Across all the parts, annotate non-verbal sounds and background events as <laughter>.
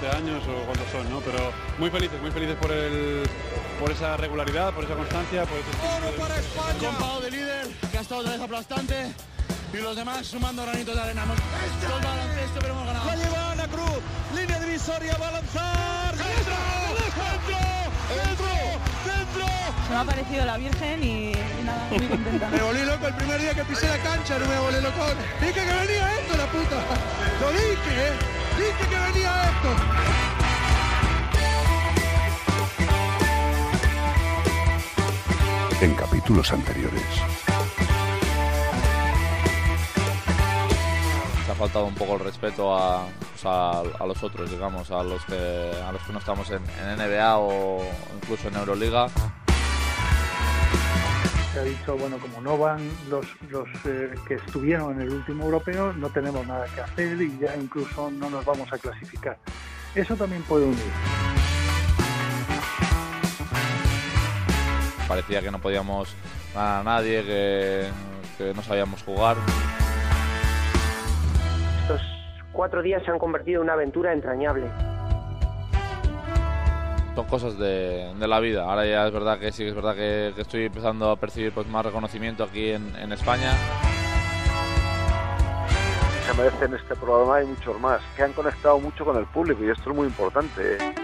12 años o cuántos son, ¿no? Pero muy felices, muy felices por el por esa regularidad, por esa constancia, por ese ¡Oro para España! Con de líder, que ha estado otra vez aplastante y los demás sumando granitos de arena. Hemos todo el baloncesto, pero hemos ganado. La lleva Ana Cruz, línea divisoria, va a lanzar. ¡Dentro! ¡Dentro! ¡Dentro! Se me ha parecido la Virgen y, y nada, muy <laughs> contenta. Me volví loco el primer día que pisé la cancha, no me volví loco. Dije que venía esto, la puta. Lo dije, ¿eh? Dije que venía esto. En capítulos anteriores. Se ha faltado un poco el respeto a los otros, digamos, a los que, a los que no estamos en, en NBA o incluso en Euroliga. Se ha dicho, bueno, como no van los, los eh, que estuvieron en el último europeo, no tenemos nada que hacer y ya incluso no nos vamos a clasificar. Eso también puede unir. Parecía que no podíamos ganar a nadie, que, que no sabíamos jugar. Estos cuatro días se han convertido en una aventura entrañable. Son cosas de, de la vida. Ahora ya es verdad que sí, es verdad que, que estoy empezando a percibir pues, más reconocimiento aquí en, en España. se merecen este programa y muchos más, que han conectado mucho con el público y esto es muy importante. ¿eh?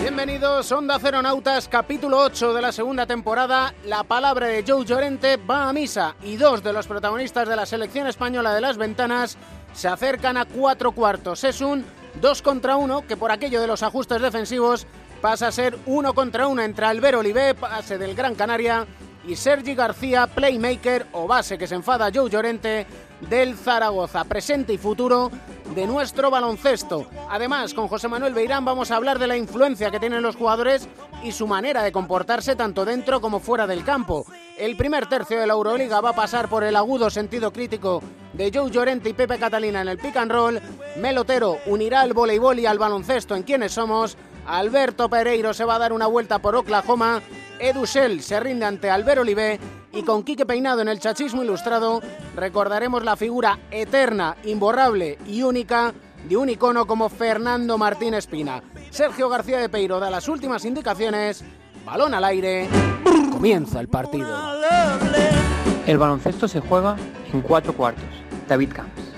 Bienvenidos, Onda Ceronautas, capítulo 8 de la segunda temporada. La palabra de Joe Llorente va a misa y dos de los protagonistas de la selección española de las ventanas se acercan a cuatro cuartos. Es un 2 contra 1 que por aquello de los ajustes defensivos pasa a ser 1 contra 1 entre Albert Olivé, base del Gran Canaria, y Sergi García, playmaker o base que se enfada Joe Llorente del Zaragoza, presente y futuro de nuestro baloncesto. Además, con José Manuel Beirán vamos a hablar de la influencia que tienen los jugadores y su manera de comportarse tanto dentro como fuera del campo. El primer tercio de la Euroliga va a pasar por el agudo sentido crítico de Joe Llorente y Pepe Catalina en el pick and roll. Melotero unirá al voleibol y al baloncesto en quienes somos. Alberto Pereiro se va a dar una vuelta por Oklahoma. Edu Shell se rinde ante Albert Olivé y con Quique Peinado en el chachismo ilustrado recordaremos la figura eterna, imborrable y única de un icono como Fernando Martín Espina. Sergio García de Peiro da las últimas indicaciones. Balón al aire. Comienza el partido. El baloncesto se juega en cuatro cuartos. David Camps.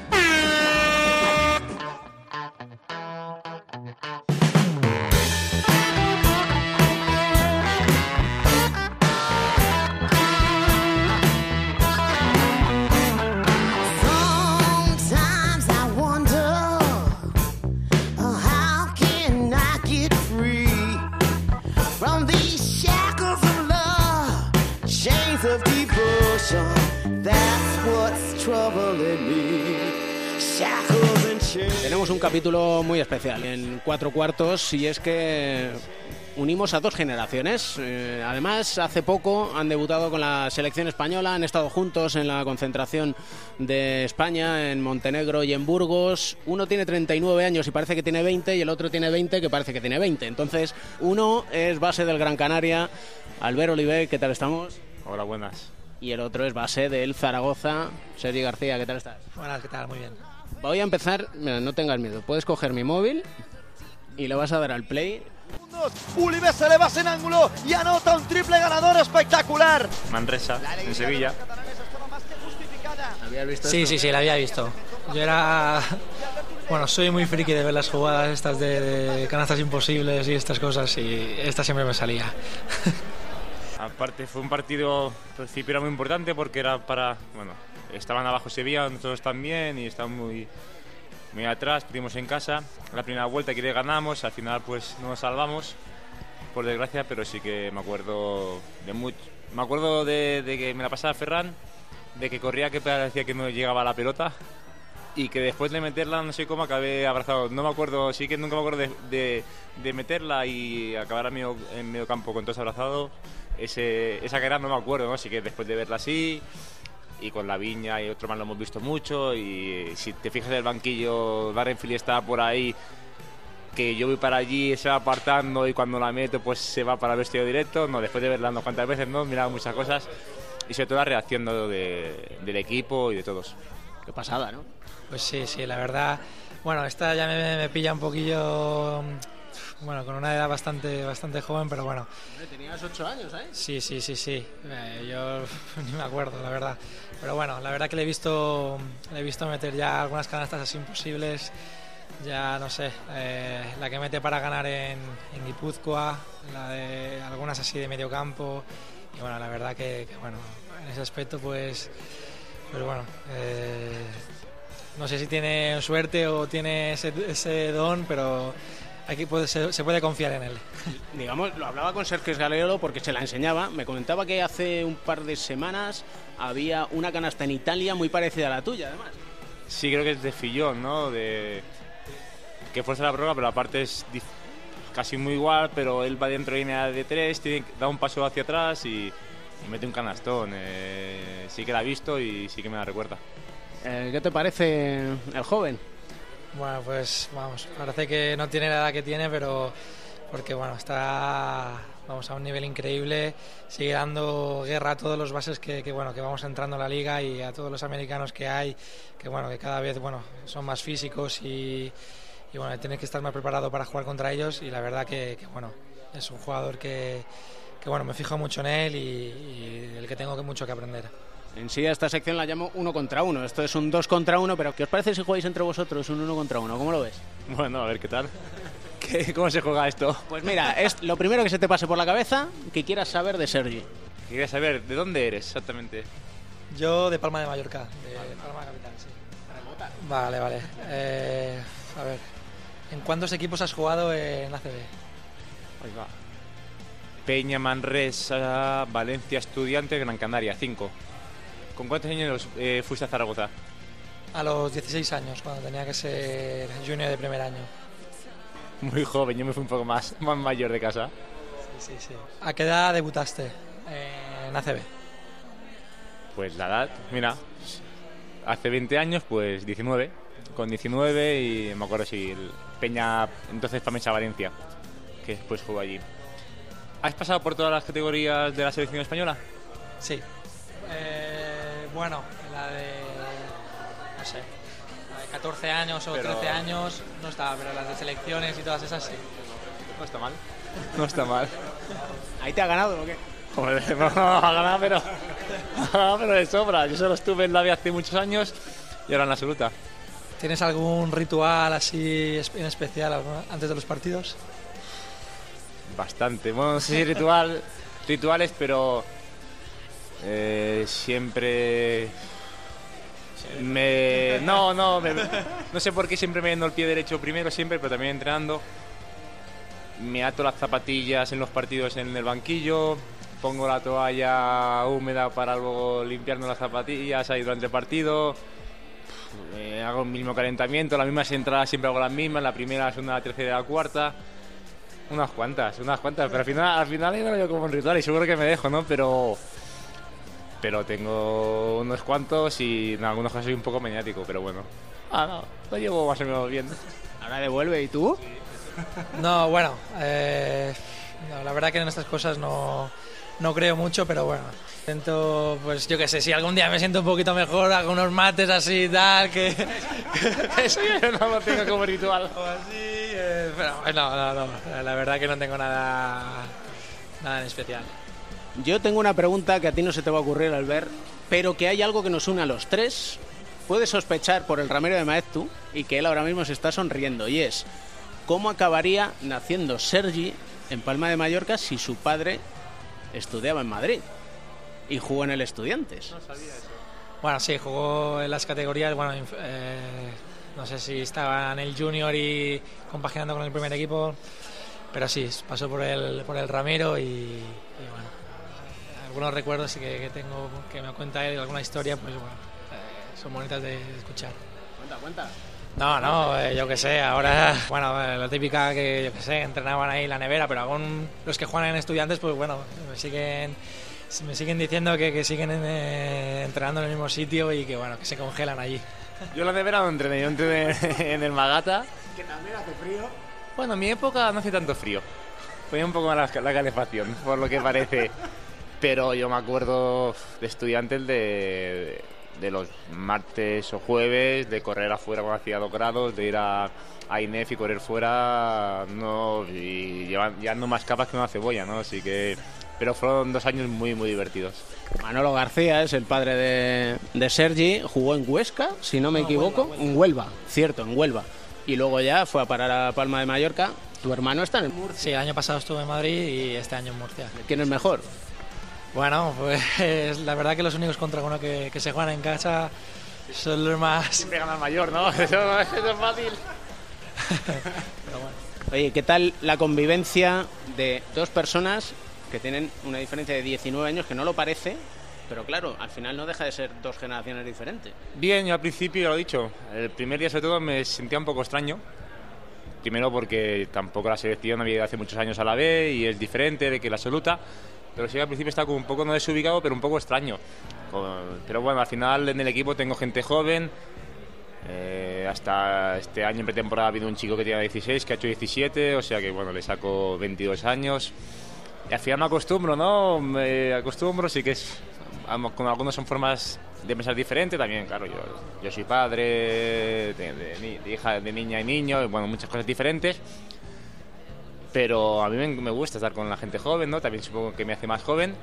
Tenemos un capítulo muy especial en cuatro cuartos y es que unimos a dos generaciones. Eh, además, hace poco han debutado con la selección española, han estado juntos en la concentración de España en Montenegro y en Burgos. Uno tiene 39 años y parece que tiene 20 y el otro tiene 20 que parece que tiene 20. Entonces, uno es base del Gran Canaria, Albert Oliver, ¿qué tal estamos? Hola, buenas. Y el otro es base del Zaragoza, Sergi García, ¿qué tal estás? Buenas, ¿qué tal? Muy bien. Voy a empezar, mira, no tengas miedo, puedes coger mi móvil y le vas a dar al play. Ulibe se le va en ángulo y anota un triple ganador espectacular. Manresa, en Sevilla. ¿Habías visto Sí, esto? sí, sí, la había visto. Yo era. Bueno, soy muy friki de ver las jugadas estas de, de canastas imposibles y estas cosas y esta siempre me salía. <laughs> Aparte, fue un partido, al principio era muy importante porque era para. Bueno, estaban abajo Sevilla, nosotros también, y estaban muy, muy atrás, perdimos en casa. La primera vuelta que ganamos, al final, pues no nos salvamos, por desgracia, pero sí que me acuerdo de mucho. Me acuerdo de, de que me la pasaba Ferran, de que corría que parecía que no llegaba la pelota. Y que después de meterla, no sé cómo, acabé abrazado. No me acuerdo, sí que nunca me acuerdo de, de, de meterla y acabar a medio- en medio campo con todos abrazados. Ese, esa cara no me acuerdo, ¿no? Así que después de verla así, y con la viña y otro más lo hemos visto mucho. Y si te fijas en el banquillo, Darrenfield está por ahí, que yo voy para allí, se va apartando y cuando la meto, pues se va para el vestido directo. No, después de verla unas cuantas veces, ¿no? Miraba muchas cosas. y sobre todo la reacción ¿no? de- del equipo y de todos. Qué pasada, ¿no? Pues sí, sí, la verdad. Bueno, esta ya me, me pilla un poquillo. Bueno, con una edad bastante, bastante joven, pero bueno. Tenías ocho años, ¿eh? Sí, sí, sí, sí. Eh, yo <laughs> ni me acuerdo, la verdad. Pero bueno, la verdad que le he visto, le he visto meter ya algunas canastas así imposibles. Ya no sé, eh, la que mete para ganar en, en Guipúzcoa, la de algunas así de medio campo. Y bueno, la verdad que, que, bueno, en ese aspecto pues, pues bueno, eh, no sé si tiene suerte o tiene ese, ese don, pero aquí puede, se, se puede confiar en él. <laughs> Digamos, lo hablaba con Sergio Galeolo porque se la enseñaba. Me comentaba que hace un par de semanas había una canasta en Italia muy parecida a la tuya, además. Sí, creo que es de Fillón, ¿no? De... Que fuerza la prórroga, pero la parte es dif- casi muy igual, pero él va dentro de línea de tres, tiene, da un paso hacia atrás y, y mete un canastón. Eh, sí que la he visto y sí que me la recuerda. Eh, ¿Qué te parece el joven? Bueno, pues vamos, parece que no tiene la edad que tiene, pero porque bueno, está vamos a un nivel increíble, sigue dando guerra a todos los bases que, que, bueno, que vamos entrando a la liga y a todos los americanos que hay, que bueno, que cada vez bueno, son más físicos y, bueno, tienes que estar más preparado para jugar contra ellos y la verdad que, que, bueno, es un jugador que, que bueno, me fijo mucho en él y, y el que tengo que mucho que aprender. En sí, a esta sección la llamo uno contra uno. Esto es un dos contra uno, pero ¿qué os parece si jugáis entre vosotros un uno contra uno? ¿Cómo lo ves? Bueno, a ver qué tal. <laughs> ¿Qué- ¿Cómo se juega esto? Pues mira, es lo primero que se te pase por la cabeza que quieras saber de Sergi. Quería saber, ¿de dónde eres exactamente? Yo de Palma de Mallorca, de Palma Capital, sí. Vale, vale. Eh, a ver, ¿en cuántos equipos has jugado en ACB? Ahí va. Peña, Manresa, Valencia, Estudiante, Gran Canaria, 5. ¿Con cuántos años eh, fuiste a Zaragoza? A los 16 años, cuando tenía que ser junior de primer año. Muy joven, yo me fui un poco más, más mayor de casa. Sí, sí, sí. ¿A qué edad debutaste en ACB? Pues la edad, mira, hace 20 años, pues 19. Con 19 y me acuerdo si el Peña, entonces Pamecha Valencia, que después jugó allí. ¿Has pasado por todas las categorías de la selección española? Sí. Bueno, la de. No sé. La de 14 años o Pero- 13 años no estaba, pero las de selecciones y todas esas sí. No está mal. No está mal. ¿Ahí te ha ganado o qué? Joder, <laughs> no, no, ha ganado, pero, ha ganado, pero de sobra. Yo solo estuve en la B hace muchos años y ahora en la absoluta. ¿Tienes algún ritual así es- en especial antes de los partidos? Bastante. Bueno, no sé si ritual, rituales, pero eh, siempre me no no me- no sé por qué siempre me yendo el pie derecho primero siempre, pero también entrenando. Me ato las zapatillas en los partidos en el banquillo, pongo la toalla húmeda para luego limpiarme las zapatillas ahí durante el partido. Eh, hago el mismo calentamiento, las mismas entradas siempre hago las mismas, la primera, la segunda, la tercera la cuarta. Unas cuantas, unas cuantas, pero al final, al final yo como un ritual y seguro que me dejo, ¿no? Pero pero tengo unos cuantos y en algunos casos soy un poco maniático, pero bueno. Ah, no, lo llevo más o menos bien. Ahora devuelve, ¿y tú? No, bueno, eh, no, la verdad que en estas cosas no, no creo mucho, pero bueno. Intento, pues yo qué sé, si algún día me siento un poquito mejor, hago unos mates así y tal, que... Eso yo no lo tengo como ritual. <laughs> O así, eh, pero no, no, no, la verdad que no tengo nada, nada en especial. Yo tengo una pregunta que a ti no se te va a ocurrir al ver, pero que hay algo que nos une a los tres. Puedes sospechar por el ramero de Maeztu y que él ahora mismo se está sonriendo, y es cómo acabaría naciendo Sergi en Palma de Mallorca si su padre estudiaba en Madrid y jugó en el Estudiantes. Bueno, sí, jugó en las categorías, bueno, eh, no sé si estaba en el junior y compaginando con el primer equipo, pero sí, pasó por el, por el Ramiro y, y bueno, algunos recuerdos que, que tengo que me cuenta él, alguna historia, pues bueno, eh, son bonitas de escuchar. Cuenta, cuenta. No, no, eh, yo qué sé, ahora, bueno, eh, la típica que, yo qué sé, entrenaban ahí en la nevera, pero aún los que juegan en estudiantes, pues bueno, me siguen, me siguen diciendo que, que siguen eh, entrenando en el mismo sitio y que bueno, que se congelan allí. Yo la de verano entrené, yo entrené en el Magata. Que también hace frío. Bueno, en mi época no hace tanto frío. Ponía un poco más la, la calefacción, por lo que parece. Pero yo me acuerdo de estudiantes de, de los martes o jueves, de correr afuera cuando hacía dos grados, de ir a, a INEF y correr fuera, no, y llevan- llevando más capas que una cebolla, ¿no? Así que, pero fueron dos años muy, muy divertidos. Manolo García es el padre de, de Sergi, jugó en Huesca, si no me equivoco, en Huelva, cierto, en Huelva. Y luego ya fue a parar a Palma de Mallorca. Tu hermano está en Murcia. Sí, el año pasado estuve en Madrid y este año en Murcia. ¿Quién es mejor? Bueno, pues la verdad que los únicos contra uno que, que se juegan en casa son los más... Siempre gana el mayor, ¿no? <laughs> Eso, eso es fácil. Oye, ¿qué tal la convivencia de dos personas que tienen una diferencia de 19 años que no lo parece, pero claro, al final no deja de ser dos generaciones diferentes? Bien, yo al principio, ya lo he dicho, el primer día sobre todo me sentía un poco extraño. Primero porque tampoco la selección había ido hace muchos años a la B y es diferente de que la absoluta. Pero sí al principio estaba como un poco no desubicado, pero un poco extraño. Pero bueno, al final en el equipo tengo gente joven. Eh, hasta este año en pretemporada ha habido un chico que tiene 16, que ha hecho 17, o sea que bueno, le saco 22 años. Y al final me acostumbro, ¿no? Me acostumbro, sí que es. Con algunos son formas de pensar diferentes también, claro. Yo, yo soy padre hija de niña y niño, y bueno, muchas cosas diferentes. Pero a mí me, gusta estar con la gente joven, ¿no? También supongo que me hace más joven.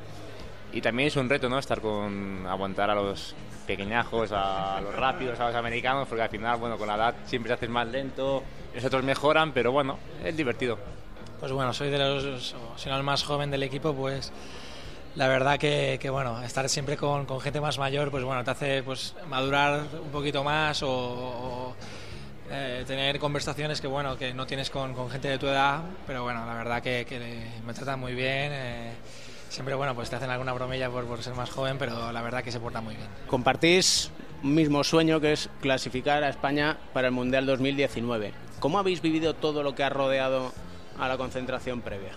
Y también es un reto, ¿no? Estar con. aguantar a los pequeñajos, a los rápidos, a los americanos, porque al final, bueno, con la edad siempre te haces más lento, los otros mejoran, pero bueno, es divertido. Pues bueno, soy de los, si no el más joven del equipo, pues la verdad que, que, bueno, estar siempre con, gente más mayor, pues bueno, te hace pues madurar un poquito más o, eh, tener conversaciones que bueno, que no tienes con, con gente de tu edad, pero bueno, la verdad que, que me tratan muy bien. eh, siempre bueno, pues te hacen alguna bromilla por, por ser más joven, pero la verdad que se porta muy bien. Compartís un mismo sueño que es clasificar a España para el Mundial 2019. ¿Cómo habéis vivido todo lo que ha rodeado a la concentración previa?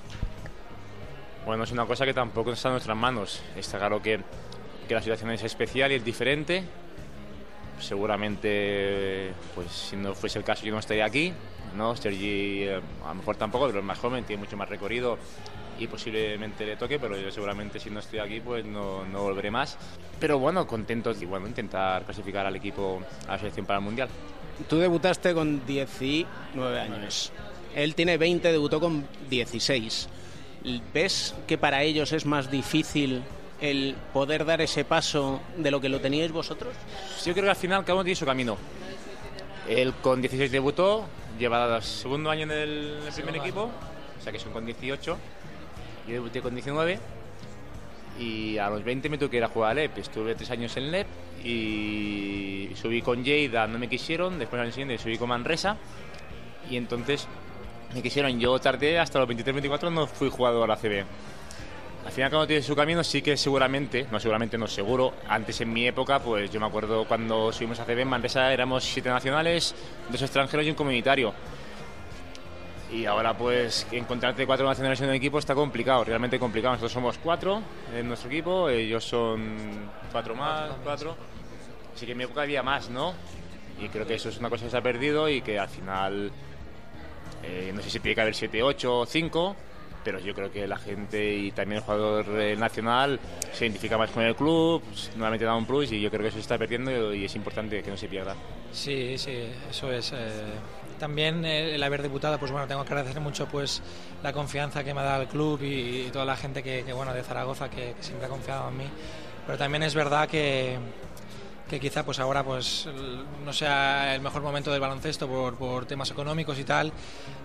Bueno, es una cosa que tampoco está en nuestras manos. Está claro que, que la situación es especial y es diferente. Seguramente, pues si no fuese el caso, yo no estaría aquí. ¿no? Sergi, eh, a lo mejor tampoco, pero es más joven, tiene mucho más recorrido y posiblemente le toque, pero yo seguramente si no estoy aquí, pues no, no volveré más. Pero bueno, contento y bueno, intentar clasificar al equipo a la selección para el Mundial. Tú debutaste con 19 años. Él tiene 20, debutó con 16. ¿Ves que para ellos es más difícil el poder dar ese paso de lo que lo teníais vosotros? Yo creo que al final cada uno tiene su camino. Él con 16 debutó, lleva segundo año en el, el primer equipo, o sea que son con 18. Yo debuté con 19 y a los 20 me tuve que ir a jugar a LEP. Estuve tres años en LEP y subí con Lleida, no me quisieron. Después al año siguiente subí con Manresa y entonces me quisieron. Yo tardé hasta los 23-24, no fui jugador a CB. Al final cuando tiene su camino sí que seguramente, no seguramente, no seguro, antes en mi época, pues yo me acuerdo cuando subimos a CB en Manresa éramos siete nacionales, dos extranjeros y un comunitario. Y ahora pues encontrarte cuatro nacionales en un equipo está complicado, realmente complicado. Nosotros somos cuatro en nuestro equipo, ellos son cuatro más, cuatro. Así que en mi época había más, ¿no? Y creo que eso es una cosa que se ha perdido y que al final, eh, no sé si tiene que haber siete, ocho o cinco, pero yo creo que la gente y también el jugador eh, nacional se identifica más con el club, nuevamente da un plus y yo creo que eso se está perdiendo y es importante que no se pierda. Sí, sí, eso es. eh, también eh, el haber debutado, pues bueno, tengo que agradecer mucho pues la confianza que me ha dado el club y, toda la gente que, que, bueno de Zaragoza que, que siempre ha confiado en mí. Pero también es verdad que, que quizá pues ahora pues el- no sea el mejor momento del baloncesto por, por temas económicos y tal.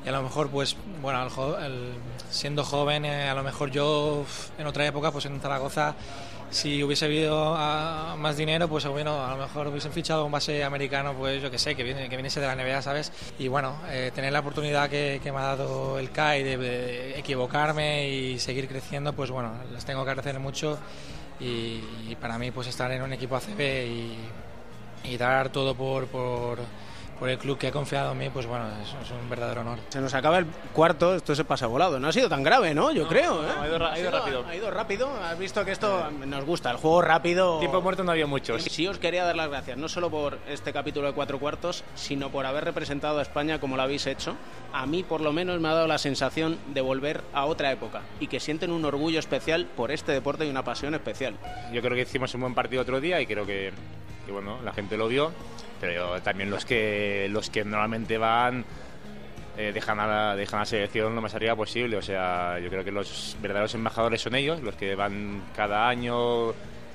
Y a lo mejor pues bueno jo- el- siendo joven eh, a lo mejor yo en otra época pues en Zaragoza si hubiese habido ah, más dinero pues bueno a lo mejor hubiesen fichado un base americano pues yo que sé que viene que viniese de la NBA sabes y bueno eh, tener la oportunidad que, que me ha dado el CAI de, de equivocarme y seguir creciendo pues bueno les tengo que agradecer mucho y, para mí pues estar en un equipo ACB y, y dar todo por, por, por el club que ha confiado en mí, pues bueno, es, es un verdadero honor. Se nos acaba el cuarto, esto se pasa volado. No ha sido tan grave, ¿no? Yo creo. ¿eh? no, ha ido ra- ha ido rápido. Ha ido rápido. Has visto que esto nos gusta, el juego rápido. Tiempo muerto no había muchos. Sí, os quería dar las gracias, no solo por este capítulo de cuatro cuartos, sino por haber representado a España como lo habéis hecho. A mí, por lo menos, me ha dado la sensación de volver a otra época y que sienten un orgullo especial por este deporte y una pasión especial. Yo creo que hicimos un buen partido otro día y creo que, bueno, la gente lo vio, pero también los que los que normalmente van eh, dejan, a la, dejan a la selección lo más arriba posible. O sea, yo creo que los verdaderos embajadores son ellos, los que van cada año,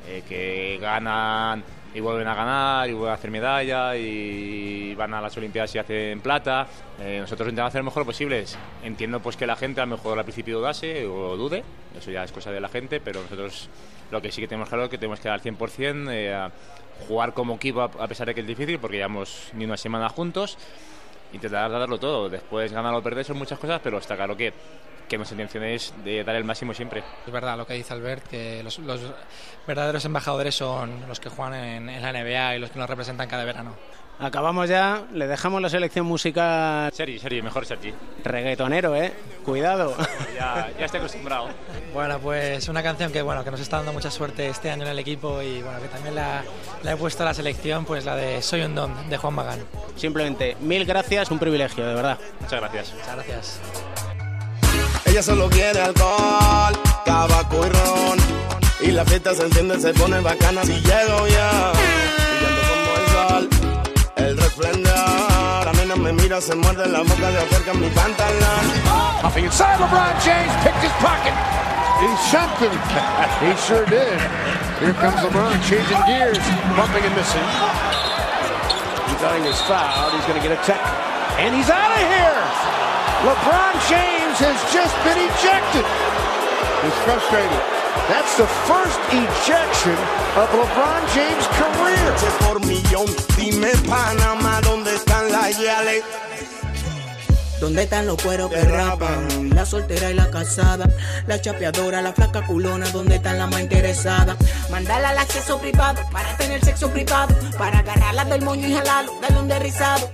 eh, que ganan y vuelven a ganar y vuelven a hacer medalla y van a las Olimpiadas y hacen plata. Eh, nosotros intentamos hacer lo mejor posible. Entiendo pues que la gente a lo mejor al principio dudase o dude, eso ya es cosa de la gente, pero nosotros lo que sí que tenemos claro es que tenemos que dar al 100%, eh, a jugar como equipo a pesar de que es difícil porque llevamos ni una semana juntos, intentar darlo todo. Después ganar o perder son muchas cosas, pero está claro que, que nuestra intención es de dar el máximo siempre. Es verdad lo que dice Albert, que los, los verdaderos embajadores son los que juegan en, en la NBA y los que nos representan cada verano. Acabamos ya, le dejamos la selección musical. Sergi, Sergi, mejor Sergi. Reggaetonero, ¿eh? Cuidado. <laughs> Ya, ya estoy acostumbrado. Bueno, pues una canción que bueno que nos está dando mucha suerte este año en el equipo y bueno que también la, la he puesto a la selección, pues la de Soy un don de Juan Magán. Simplemente, mil gracias, un privilegio, de verdad. Muchas gracias. Muchas gracias. Ella solo quiere alcohol, tabaco y ron. Y la fiesta se enciende, se pone bacana si llego ya. Brillando como el sol, el resplendor. La nena me mira, se muerde la boca de acerca mi pantalón. Puffing inside, LeBron James picked his pocket. He's something. he sure did. Here comes LeBron changing gears, bumping and missing. Regarding his foul, he's going to get a tech. And he's out of here! LeBron James has just been ejected. He's frustrated. That's the first ejection of LeBron James' career. Por millón, dime Panamá, ¿dónde están las yales? ¿Dónde están los cueros que rapan? La soltera y la casada, la chapeadora, la flaca culona, ¿dónde están las más interesadas? Mandarla al acceso privado para tener sexo privado, para agarrarla del moño y jalarlo, darle un derrizado.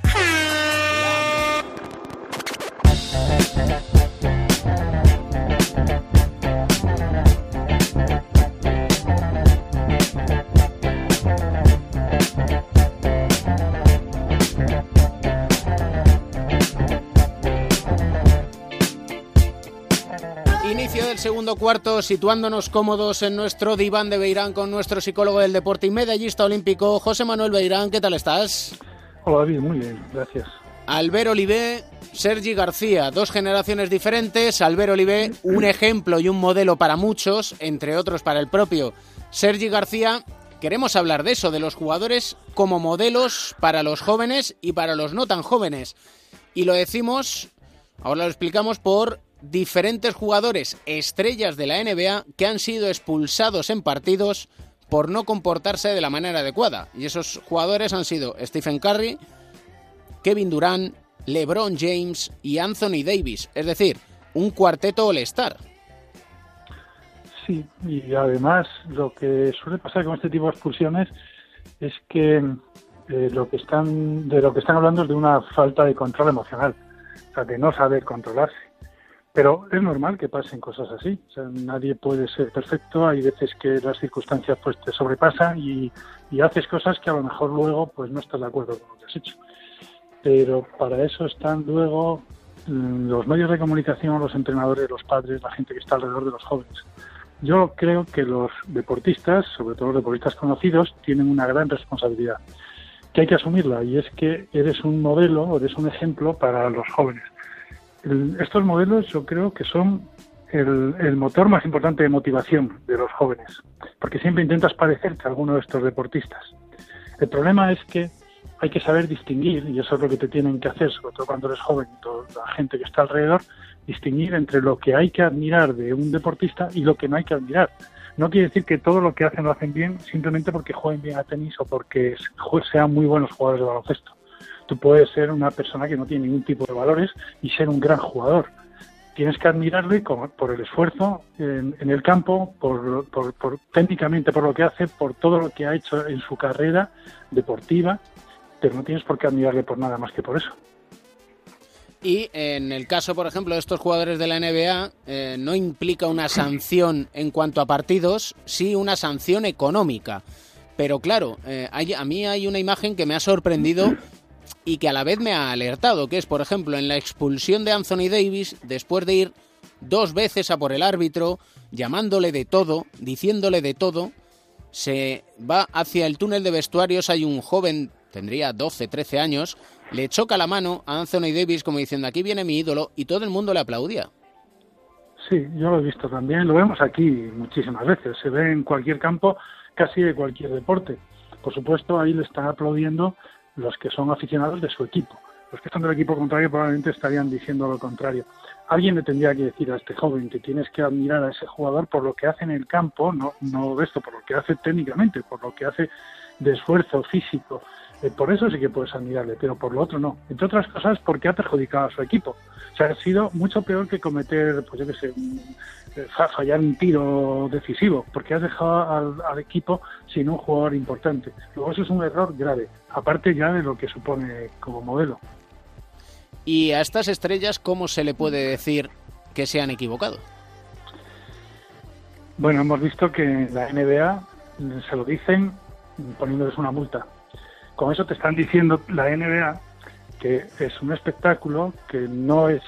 Inicio del segundo cuarto, situándonos cómodos en nuestro diván de Beirán con nuestro psicólogo del deporte y medallista olímpico, José Manuel Beirán. ¿Qué tal estás? Hola David, muy bien, gracias. Albert Olivé, Sergi García, dos generaciones diferentes. Albert Olivé, un ejemplo y un modelo para muchos, entre otros para el propio Sergi García. Queremos hablar de eso, de los jugadores como modelos para los jóvenes y para los no tan jóvenes. Y lo decimos, ahora lo explicamos, por diferentes jugadores estrellas de la NBA que han sido expulsados en partidos por no comportarse de la manera adecuada. Y esos jugadores han sido Stephen Curry, Kevin Durant, LeBron James y Anthony Davis. Es decir, un cuarteto all-star. Sí, y además lo que suele pasar con este tipo de expulsiones es que eh, lo que están de lo que están hablando es de una falta de control emocional, o sea, de no saber controlarse. Pero es normal que pasen cosas así. O sea, nadie puede ser perfecto. Hay veces que las circunstancias pues te sobrepasan y, y haces cosas que a lo mejor luego pues no estás de acuerdo con lo que has hecho. Pero para eso están luego mm, los medios de comunicación, los entrenadores, los padres, la gente que está alrededor de los jóvenes. Yo creo que los deportistas, sobre todo los deportistas conocidos, tienen una gran responsabilidad que hay que asumirla y es que eres un modelo, eres un ejemplo para los jóvenes. Estos modelos yo creo que son el, el motor más importante de motivación de los jóvenes, porque siempre intentas parecerte a alguno de estos deportistas. El problema es que hay que saber distinguir, y eso es lo que te tienen que hacer, sobre todo cuando eres joven, y toda la gente que está alrededor, distinguir entre lo que hay que admirar de un deportista y lo que no hay que admirar. No quiere decir que todo lo que hacen lo hacen bien simplemente porque jueguen bien a tenis o porque sean muy buenos jugadores de baloncesto. Tú puedes ser una persona que no tiene ningún tipo de valores y ser un gran jugador. Tienes que admirarle por el esfuerzo en, en el campo, por, por- por- técnicamente por lo que hace, por todo lo que ha hecho en su carrera deportiva pero no tienes por qué admirarle por nada más que por eso. Y en el caso, por ejemplo, de estos jugadores de la NBA, eh, no implica una sanción en cuanto a partidos, sí una sanción económica. Pero claro, eh, a mí hay una imagen que me ha sorprendido y que a la vez me ha alertado, que es, por ejemplo, en la expulsión de Anthony Davis, después de ir dos veces a por el árbitro, llamándole de todo, diciéndole de todo, se va hacia el túnel de vestuarios, hay un joven, tendría 12, 13 años, le choca la mano a Anthony Davis como diciendo, aquí viene mi ídolo, y todo el mundo le aplaudía. Sí, yo lo he visto también, lo vemos aquí muchísimas veces, se ve en cualquier campo, casi de cualquier deporte. Por supuesto, ahí le están aplaudiendo los que son aficionados de su equipo. Los que están del equipo contrario probablemente estarían diciendo lo contrario. Alguien le tendría que decir a este joven que tienes que admirar a ese jugador por lo que hace en el campo, no, no de esto, por lo que hace técnicamente, por lo que hace de esfuerzo físico. Eh, por eso sí que puedes admirarle, pero por lo otro no. Entre otras cosas, porque ha perjudicado a su equipo. O sea, ha sido mucho peor que cometer, pues yo qué sé, eh, fa- fallar un tiro decisivo, porque has dejado al, al equipo sin un jugador importante. Luego eso es un error grave, aparte ya de lo que supone como modelo. Y a estas estrellas, ¿cómo se le puede decir que se han equivocado? Bueno, hemos visto que la NBA se lo dicen poniéndoles una multa. Con eso te están diciendo la NBA que es un espectáculo que no es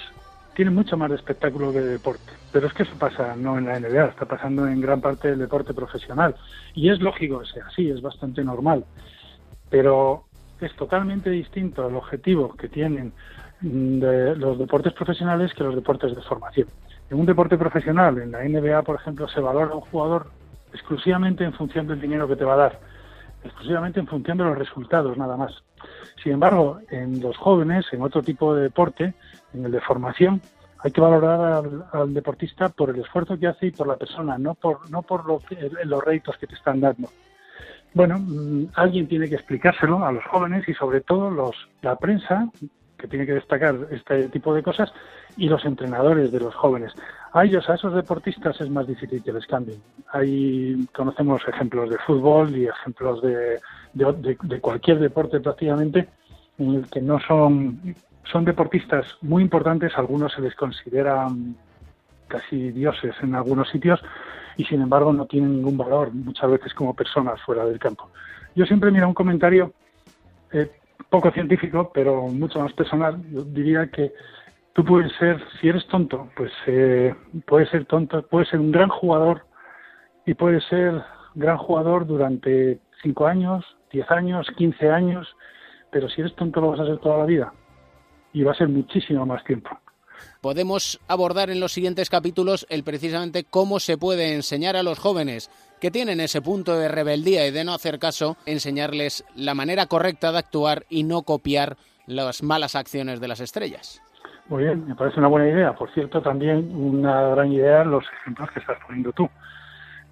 tiene mucho más espectáculo que de deporte. Pero es que eso pasa no en la NBA, está pasando en gran parte del deporte profesional. Y es lógico que sea así, es bastante normal. Pero es totalmente distinto el objetivo que tienen mm, los deportes profesionales que los deportes de formación. En un deporte profesional, en la NBA, por ejemplo, se valora un jugador exclusivamente en función del dinero que te va a dar, exclusivamente en función de los resultados, nada más. Sin embargo, en los jóvenes, en otro tipo de deporte, en el de formación, hay que valorar al, deportista por el esfuerzo que hace y por la persona, no por, no por lo los réditos que te están dando. Bueno, mm, alguien tiene que explicárselo a los jóvenes y sobre todo los, la prensa, que tiene que destacar este tipo de cosas, y los entrenadores de los jóvenes. A ellos, a esos deportistas, es más difícil que les cambien. Hay, conocemos ejemplos de fútbol y ejemplos de- de cualquier deporte prácticamente en el que no son, son deportistas muy importantes, algunos se les consideran casi dioses en algunos sitios y sin embargo no tienen ningún valor muchas veces como personas fuera del campo. Yo siempre miro un comentario eh, poco científico, pero mucho más personal. Yo diría que tú puedes ser, si eres tonto, pues eh, puedes ser tonto, puedes ser un gran jugador y puedes ser gran jugador durante 5 años, 10 años, 15 años, pero si eres tonto lo vas a ser toda la vida y va a ser muchísimo más tiempo. Podemos abordar en los siguientes capítulos el precisamente cómo se puede enseñar a los jóvenes que tienen ese punto de rebeldía y de no hacer caso, enseñarles la manera correcta de actuar y no copiar las malas acciones de las estrellas. Muy bien, me parece una buena idea. Por cierto, también una gran idea los ejemplos que estás poniendo tú.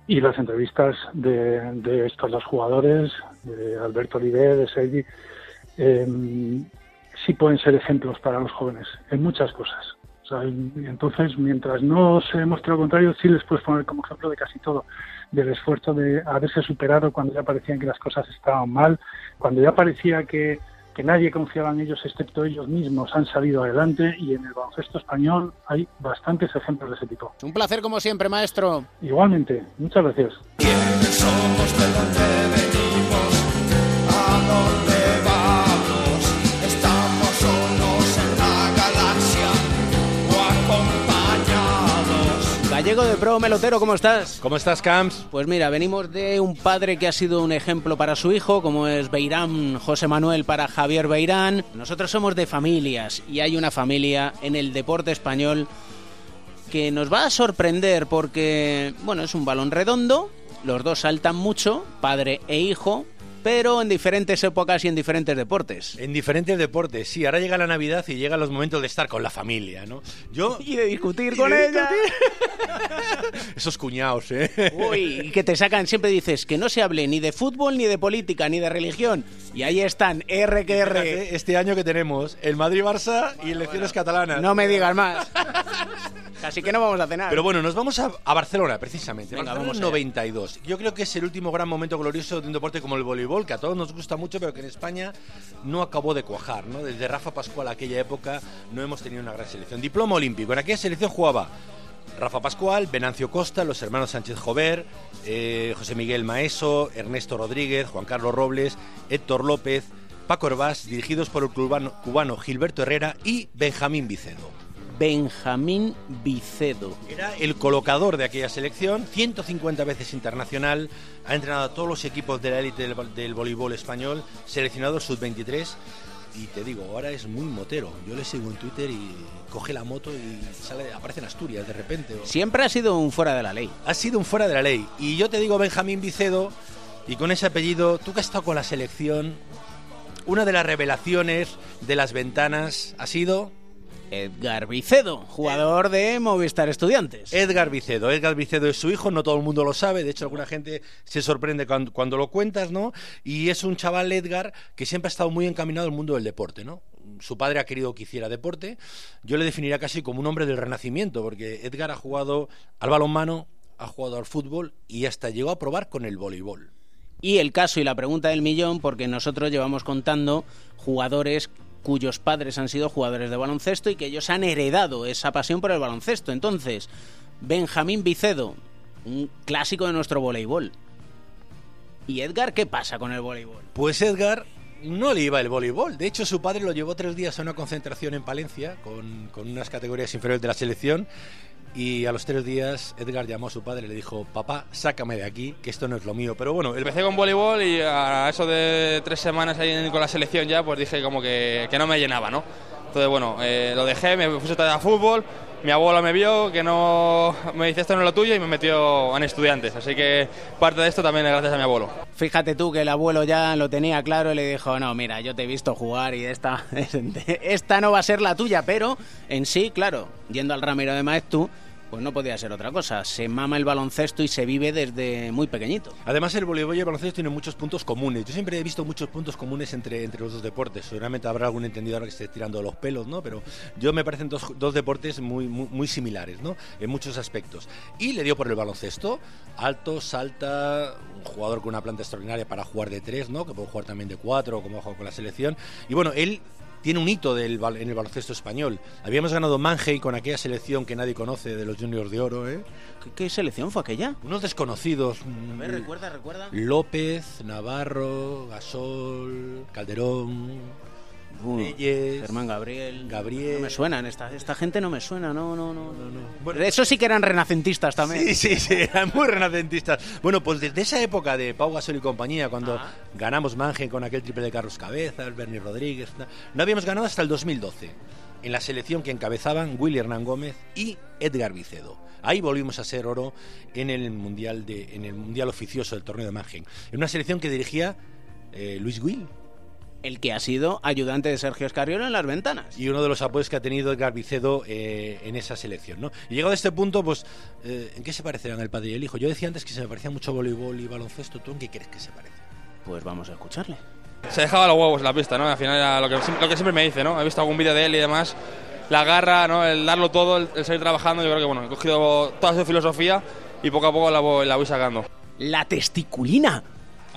Y las entrevistas de, estos dos jugadores, de Alberto Oliver, de Sergi, eh, sí pueden ser ejemplos para los jóvenes en muchas cosas. Sea, y entonces, mientras no se demuestre lo contrario, sí les puedes poner como ejemplo de casi todo, del esfuerzo de haberse superado cuando ya parecían que las cosas estaban mal, cuando ya parecía que, que nadie confiaba en ellos excepto ellos mismos, han salido adelante y en el baloncesto español hay bastantes ejemplos de ese tipo. Un placer como siempre, maestro. Igualmente, muchas gracias. Gallego de Pro Melotero, ¿cómo estás? ¿Cómo estás, Camps? Pues mira, venimos de un padre que ha sido un ejemplo para su hijo, como es Beirán José Manuel para Javier Beirán. Nosotros somos de familias y hay una familia en el deporte español que nos va a sorprender porque, bueno, es un balón redondo, los dos saltan mucho, padre e hijo, pero en diferentes épocas y en diferentes deportes. En diferentes deportes, sí. Ahora llega la Navidad y llegan los momentos de estar con la familia, ¿no? Yo... <laughs> Y de discutir y con de ella. <laughs> Esos cuñados, ¿eh? Uy, y que te sacan, siempre dices que no se hable ni de fútbol, ni de política, ni de religión. Y ahí están, R que R. Este año que tenemos el Madrid-Barça y elecciones catalanas. No me digas más. <laughs> Así que no vamos a cenar. Pero bueno, nos vamos a, a Barcelona, precisamente. Venga, Barcelona vamos allá. 92. Yo creo que es el último gran momento glorioso de un deporte como el voleibol, que a todos nos gusta mucho, pero que en España no acabó de cuajar. ¿no? Desde Rafa Pascual a aquella época no hemos tenido una gran selección. Diploma olímpico. En aquella selección jugaba Rafa Pascual, Venancio Costa, los hermanos Sánchez Jover, eh, José Miguel Maeso, Ernesto Rodríguez, Juan Carlos Robles, Héctor López, Paco Herbás, dirigidos por el cubano, cubano Gilberto Herrera y Benjamín Vicedo. Benjamín Vicedo. Era el colocador de aquella selección, 150 veces internacional, ha entrenado a todos los equipos de la élite del, del voleibol español, seleccionado sub-23 y te digo, ahora es muy motero. Yo le sigo en Twitter y coge la moto y sale, aparece en Asturias de repente. o- Siempre ha sido un fuera de la ley. Ha sido un fuera de la ley. Y yo te digo Benjamín Vicedo, y con ese apellido, tú que has estado con la selección, una de las revelaciones de las ventanas ha sido... Edgar Vicedo, jugador de Movistar Estudiantes. Edgar Vicedo. Edgar Vicedo es su hijo, no todo el mundo lo sabe, de hecho alguna gente se sorprende cuando, cuando lo cuentas, ¿no? Y es un chaval Edgar que siempre ha estado muy encaminado al mundo del deporte, ¿no? Su padre ha querido que hiciera deporte. Yo le definiría casi como un hombre del renacimiento, porque Edgar ha jugado al balonmano, ha jugado al fútbol y hasta llegó a probar con el voleibol. Y el caso y la pregunta del millón, porque nosotros llevamos contando jugadores cuyos padres han sido jugadores de baloncesto y que ellos han heredado esa pasión por el baloncesto. Entonces, Benjamín Vicedo, un clásico de nuestro voleibol. ¿Y Edgar qué pasa con el voleibol? Pues Edgar no le iba el voleibol. De hecho, su padre lo llevó tres días a una concentración en Palencia con, con unas categorías inferiores de la selección. Y a los tres días Edgar llamó a su padre y le dijo, papá, sácame de aquí, que esto no es lo mío. Pero bueno. Empecé con voleibol y a eso de tres semanas ahí con la selección ya, pues dije como que, que no me llenaba, ¿no? Entonces, bueno, eh, lo dejé, me puse vez a fútbol, mi abuelo me vio, que no me dice esto no es lo tuyo y me metió en estudiantes. Así que parte de esto también es gracias a mi abuelo. Fíjate tú que el abuelo ya lo tenía claro y le dijo, no, mira, yo te he visto jugar y esta, <laughs> esta no va a ser la tuya, pero en sí, claro, yendo al Ramiro de Maestu, pues no podía ser otra cosa. Se mama el baloncesto y se vive desde muy pequeñito. Además, el voleibol y el baloncesto tienen muchos puntos comunes. Yo siempre he visto muchos puntos comunes entre, entre los dos deportes. Seguramente habrá algún entendido ahora que esté tirando los pelos, ¿no? Pero yo me parecen dos, dos deportes muy, muy, muy similares, ¿no? En muchos aspectos. Y le dio por el baloncesto. Alto, salta, jugador con una planta extraordinaria para jugar de tres, ¿no? Que puede jugar también de cuatro, como ha jugado con la selección. Y bueno, él tiene un hito del, en el baloncesto español. Habíamos ganado Mangey con aquella selección que nadie conoce de los Juniors de Oro, ¿eh? ¿Qué, qué selección fue aquella? Unos desconocidos. A ver, recuerda, recuerda. López, Navarro, Gasol, Calderón, Reyes, Germán Gabriel. Gabriel. No me suenan, esta, esta gente no me suena, no, no, no. no, no. Eso sí que eran renacentistas también. Sí, sí, sí, eran muy renacentistas. Bueno, pues desde esa época de Pau Gasol y compañía, cuando Ah. ganamos Manje con aquel triple de Carlos Cabezas, Bernie Rodríguez, no, habíamos ganado hasta el 2012. En la selección que encabezaban Willy Hernán Gómez y Edgar Vicedo. Ahí volvimos a ser oro en el mundial de, en el mundial oficioso del torneo de Manje. En una selección que dirigía eh, Luis Will. El que ha sido ayudante de Sergio Escarriolo en las ventanas. y uno de los apoyos que ha tenido Edgar Vicedo eh, en esa selección. ¿no? Y llegado a este punto, pues, eh, ¿en qué se parecerán el padre y el hijo? Yo decía antes que se me parecía mucho voleibol y baloncesto. ¿Tú en qué crees que se parece? Pues vamos a escucharle. Se dejaba los huevos en la pista, ¿no? Al final era lo que, lo que siempre me dice, ¿no? He visto algún vídeo de él y demás. La garra, ¿no? El darlo todo, el, el seguir trabajando. Yo creo que, bueno, he cogido toda su filosofía y poco a poco la voy, la voy sacando. La testiculina.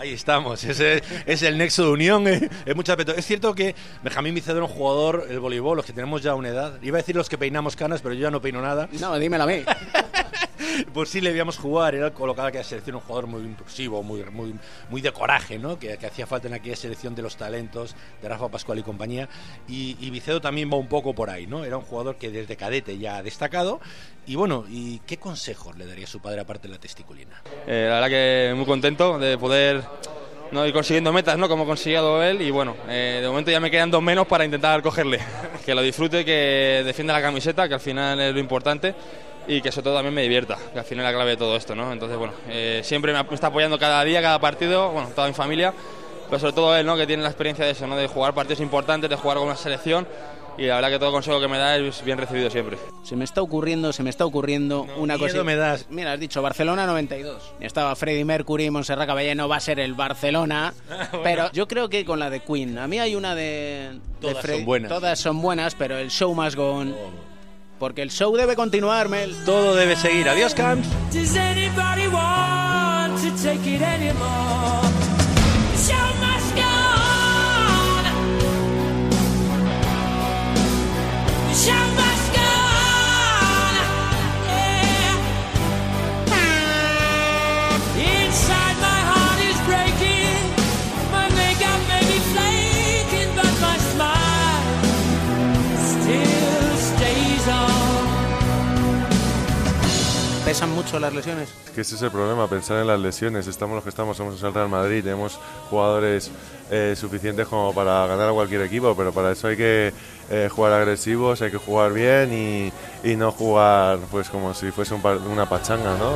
Ahí estamos, ese es el nexo de unión, eh, es mucho. Es cierto que Benjamín Vicedo era un jugador, el voleibol, los que tenemos ya una edad, iba a decir los que peinamos canas, pero yo ya no peino nada. No, dímelo a mí. <laughs> <laughs> Pues sí le veíamos jugar, era colocado en aquella selección un jugador muy impulsivo, muy, muy, muy de coraje, ¿no? Que, que hacía falta en aquella selección de los talentos de Rafa Pascual y compañía. Y, y Vicedo también va un poco por ahí, ¿no? Era un jugador que desde cadete ya ha destacado. Y bueno, ¿y qué consejos le daría a su padre aparte de la testiculina? Eh, la verdad que muy contento de poder ¿no? ir consiguiendo metas, ¿no? Como ha conseguido él. Y bueno, eh, de momento ya me quedan dos menos para intentar cogerle. <laughs> que lo disfrute, que defienda la camiseta, que al final es lo importante. Y que sobre todo también me divierta, que al final es la clave de todo esto, ¿no? Entonces, bueno, eh, siempre me está apoyando cada día, cada partido, bueno, toda mi familia, pero sobre todo él, ¿no? Que tiene la experiencia de eso, ¿no? De jugar partidos importantes, de jugar con una selección y la verdad que todo consejo que me da es bien recibido siempre. Se me está ocurriendo, se me está ocurriendo una miedo cosa. me das. Mira, has dicho Barcelona 92. Estaba Freddie Mercury, Montserrat Caballé, no va a ser el Barcelona. <laughs> Pero yo creo que con la de Queen. A mí hay una de. de Todas son Freddie- buenas. Todas son buenas, pero el show más gone. Porque el show debe continuar, Mel. Todo debe seguir. Adiós, Camps. Does Pesan mucho las lesiones. Es que ese es el problema, pensar en las lesiones. Estamos los que estamos, somos el Real Madrid, tenemos jugadores eh, suficientes como para ganar a cualquier equipo, pero para eso hay que eh, jugar agresivos, hay que jugar bien y, y no jugar pues como si fuese un una pachanga, ¿no?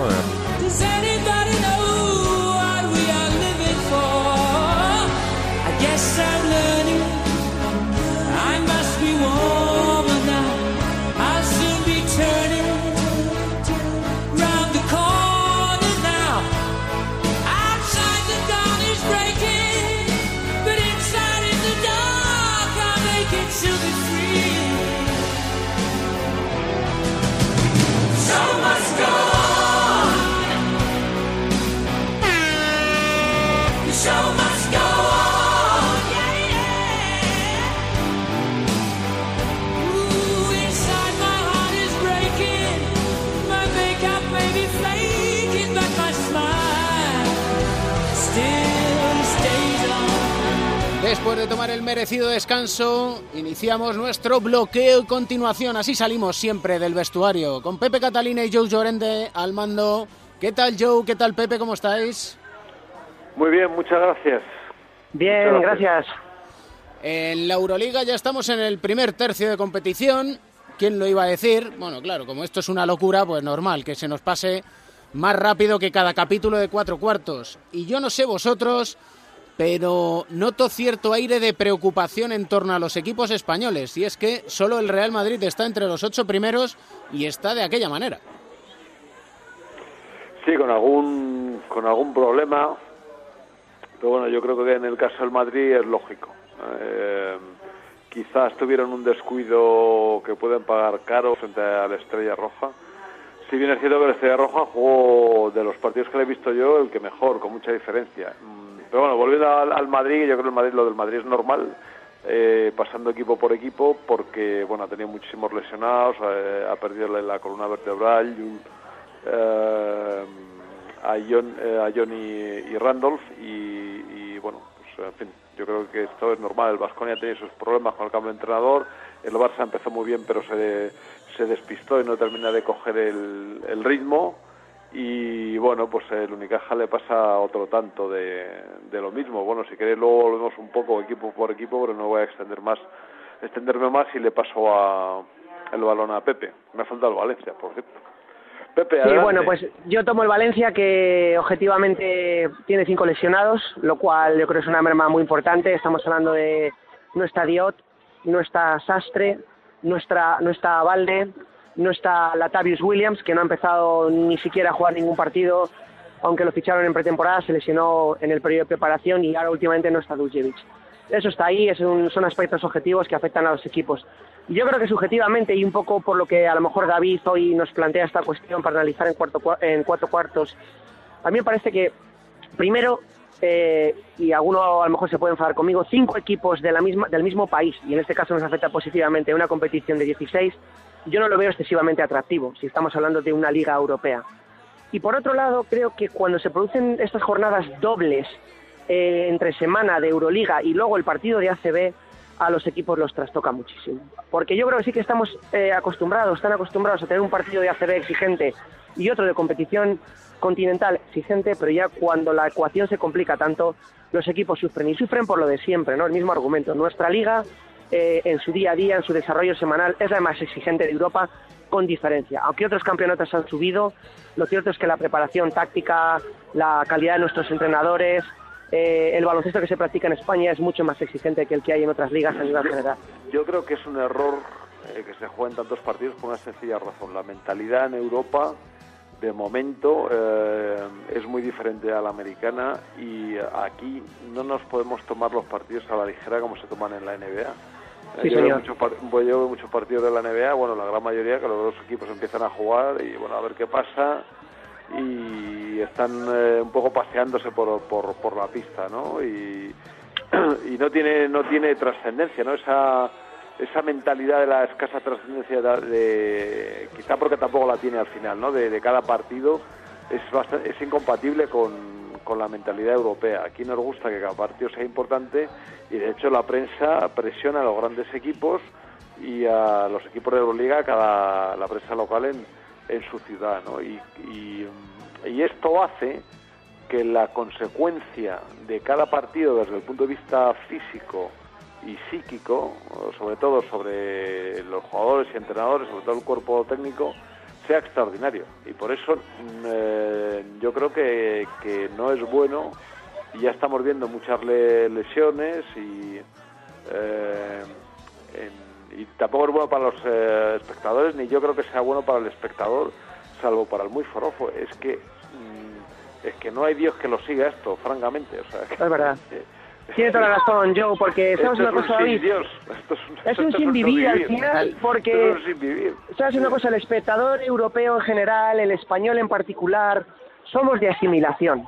Después de tomar el merecido descanso, iniciamos nuestro bloqueo y continuación. Así salimos siempre del vestuario. Con Pepe Catalina y Joe Llorente al mando. ¿Qué tal Joe? ¿Qué tal Pepe? ¿Cómo estáis? Muy bien, muchas gracias. Bien, Muchas gracias. En la Euroliga ya estamos en el primer tercio de competición. ¿Quién lo iba a decir? Bueno, claro, como esto es una locura, pues normal que se nos pase más rápido que cada capítulo de cuatro cuartos. Y yo no sé vosotros, pero noto cierto aire de preocupación en torno a los equipos españoles. Y es que solo el Real Madrid está entre los ocho primeros y está de aquella manera. Sí, con algún, con algún problema. Pero bueno, yo creo que en el caso del Madrid es lógico. Eh, quizás tuvieron un descuido que pueden pagar caro frente a la Estrella Roja. Si bien es cierto que la Estrella Roja jugó de los partidos que le he visto yo el que mejor, con mucha diferencia. Pero bueno, volviendo al, Madrid, yo creo que el Madrid, lo del Madrid es normal, eh, pasando equipo por equipo, porque bueno, ha tenido muchísimos lesionados, eh, ha perdido la, columna vertebral, eh, a, John, eh, a Johnny y Randolph y, bueno, pues en fin, yo creo que esto es normal. El Vasconia tiene sus problemas con el cambio de entrenador. El Barça empezó muy bien, pero se, se despistó y no termina de coger el ritmo. Y bueno, pues el Unicaja le pasa otro tanto de, de lo mismo. Bueno, si queréis luego volvemos un poco equipo por equipo, pero no voy a extender más, extenderme más y le paso a, el balón a Pepe. Me ha faltado el Valencia, por cierto. Pepe, Sí, adelante. bueno, pues yo tomo el Valencia que objetivamente tiene cinco lesionados, lo cual yo creo es una merma muy importante. Estamos hablando de no está Diot, no está Sastre, no está, no está Valde, no está Latavius Williams, que no ha empezado ni siquiera a jugar ningún partido, aunque lo ficharon en pretemporada, se lesionó en el periodo de preparación y ahora últimamente no está Dulcevic. Eso está ahí, son aspectos objetivos que afectan a los equipos. Yo creo que subjetivamente, y un poco por lo que a lo mejor David hoy nos plantea esta cuestión para analizar en, cuarto, cua- en cuatro cuartos, a mí me parece que, primero, eh, y alguno a lo mejor se puede enfadar conmigo, cinco equipos de la del mismo país, y en este caso nos afecta positivamente una competición de 16, yo no lo veo excesivamente atractivo, si estamos hablando de una liga europea. Y por otro lado, creo que cuando se producen estas jornadas dobles eh, entre semana de Euroliga y luego el partido de ACB, a los equipos los trastoca muchísimo. Porque yo creo que sí que estamos eh, acostumbrados, están acostumbrados a tener un partido de ACB exigente y otro de competición continental exigente, pero ya cuando la ecuación se complica tanto, los equipos sufren. Y sufren por lo de siempre, ¿no? El mismo argumento. Nuestra liga, eh, en su día a día, en su desarrollo semanal, es la más exigente de Europa con diferencia. Aunque otros campeonatos han subido, lo cierto es que la preparación táctica, la calidad de nuestros entrenadores, eh, el baloncesto que se practica en España es mucho más exigente que el que hay en otras ligas a nivel general. Yo creo que es un error eh, que se juega en tantos partidos por una sencilla razón. La mentalidad en Europa, de momento, eh, es muy diferente a la americana y aquí no nos podemos tomar los partidos a la ligera como se toman en la NBA. Sí, yo, veo muchos yo veo muchos partidos de la NBA, bueno, la gran mayoría, que los dos equipos empiezan a jugar y bueno, a ver qué pasa y están eh, un poco paseándose por, por, por la pista, ¿no? Y, <clears throat> y no tiene no tiene trascendencia, ¿no? Esa esa mentalidad de la escasa trascendencia de, de- quizá porque tampoco la tiene al final, ¿no? De, cada partido es bastante, es incompatible con, con la mentalidad europea. Aquí nos gusta que cada partido sea importante y de hecho la prensa presiona a los grandes equipos y a los equipos de Euroliga, cada la prensa local en, en su ciudad, ¿no? Y, y esto hace que la consecuencia de cada partido desde el punto de vista físico y psíquico, sobre todo sobre los jugadores y entrenadores, sobre todo el cuerpo técnico, sea extraordinario. Y por eso mm, eh, yo creo que, que no es bueno, y ya estamos viendo muchas le- lesiones y, eh, en- y tampoco es bueno para los eh, espectadores, ni yo creo que sea bueno para el espectador, salvo para el muy forofo. Es que mm, es que no hay Dios que lo siga esto, francamente. O sea, Es verdad. Tiene toda la razón, Joe, porque Esto sabes una un cosa, David. Dios. Esto es un, sin vivir al final, porque- Esto es un sin vivir. ¿Sabes una cosa? El espectador europeo en general, el español en particular, somos de asimilación.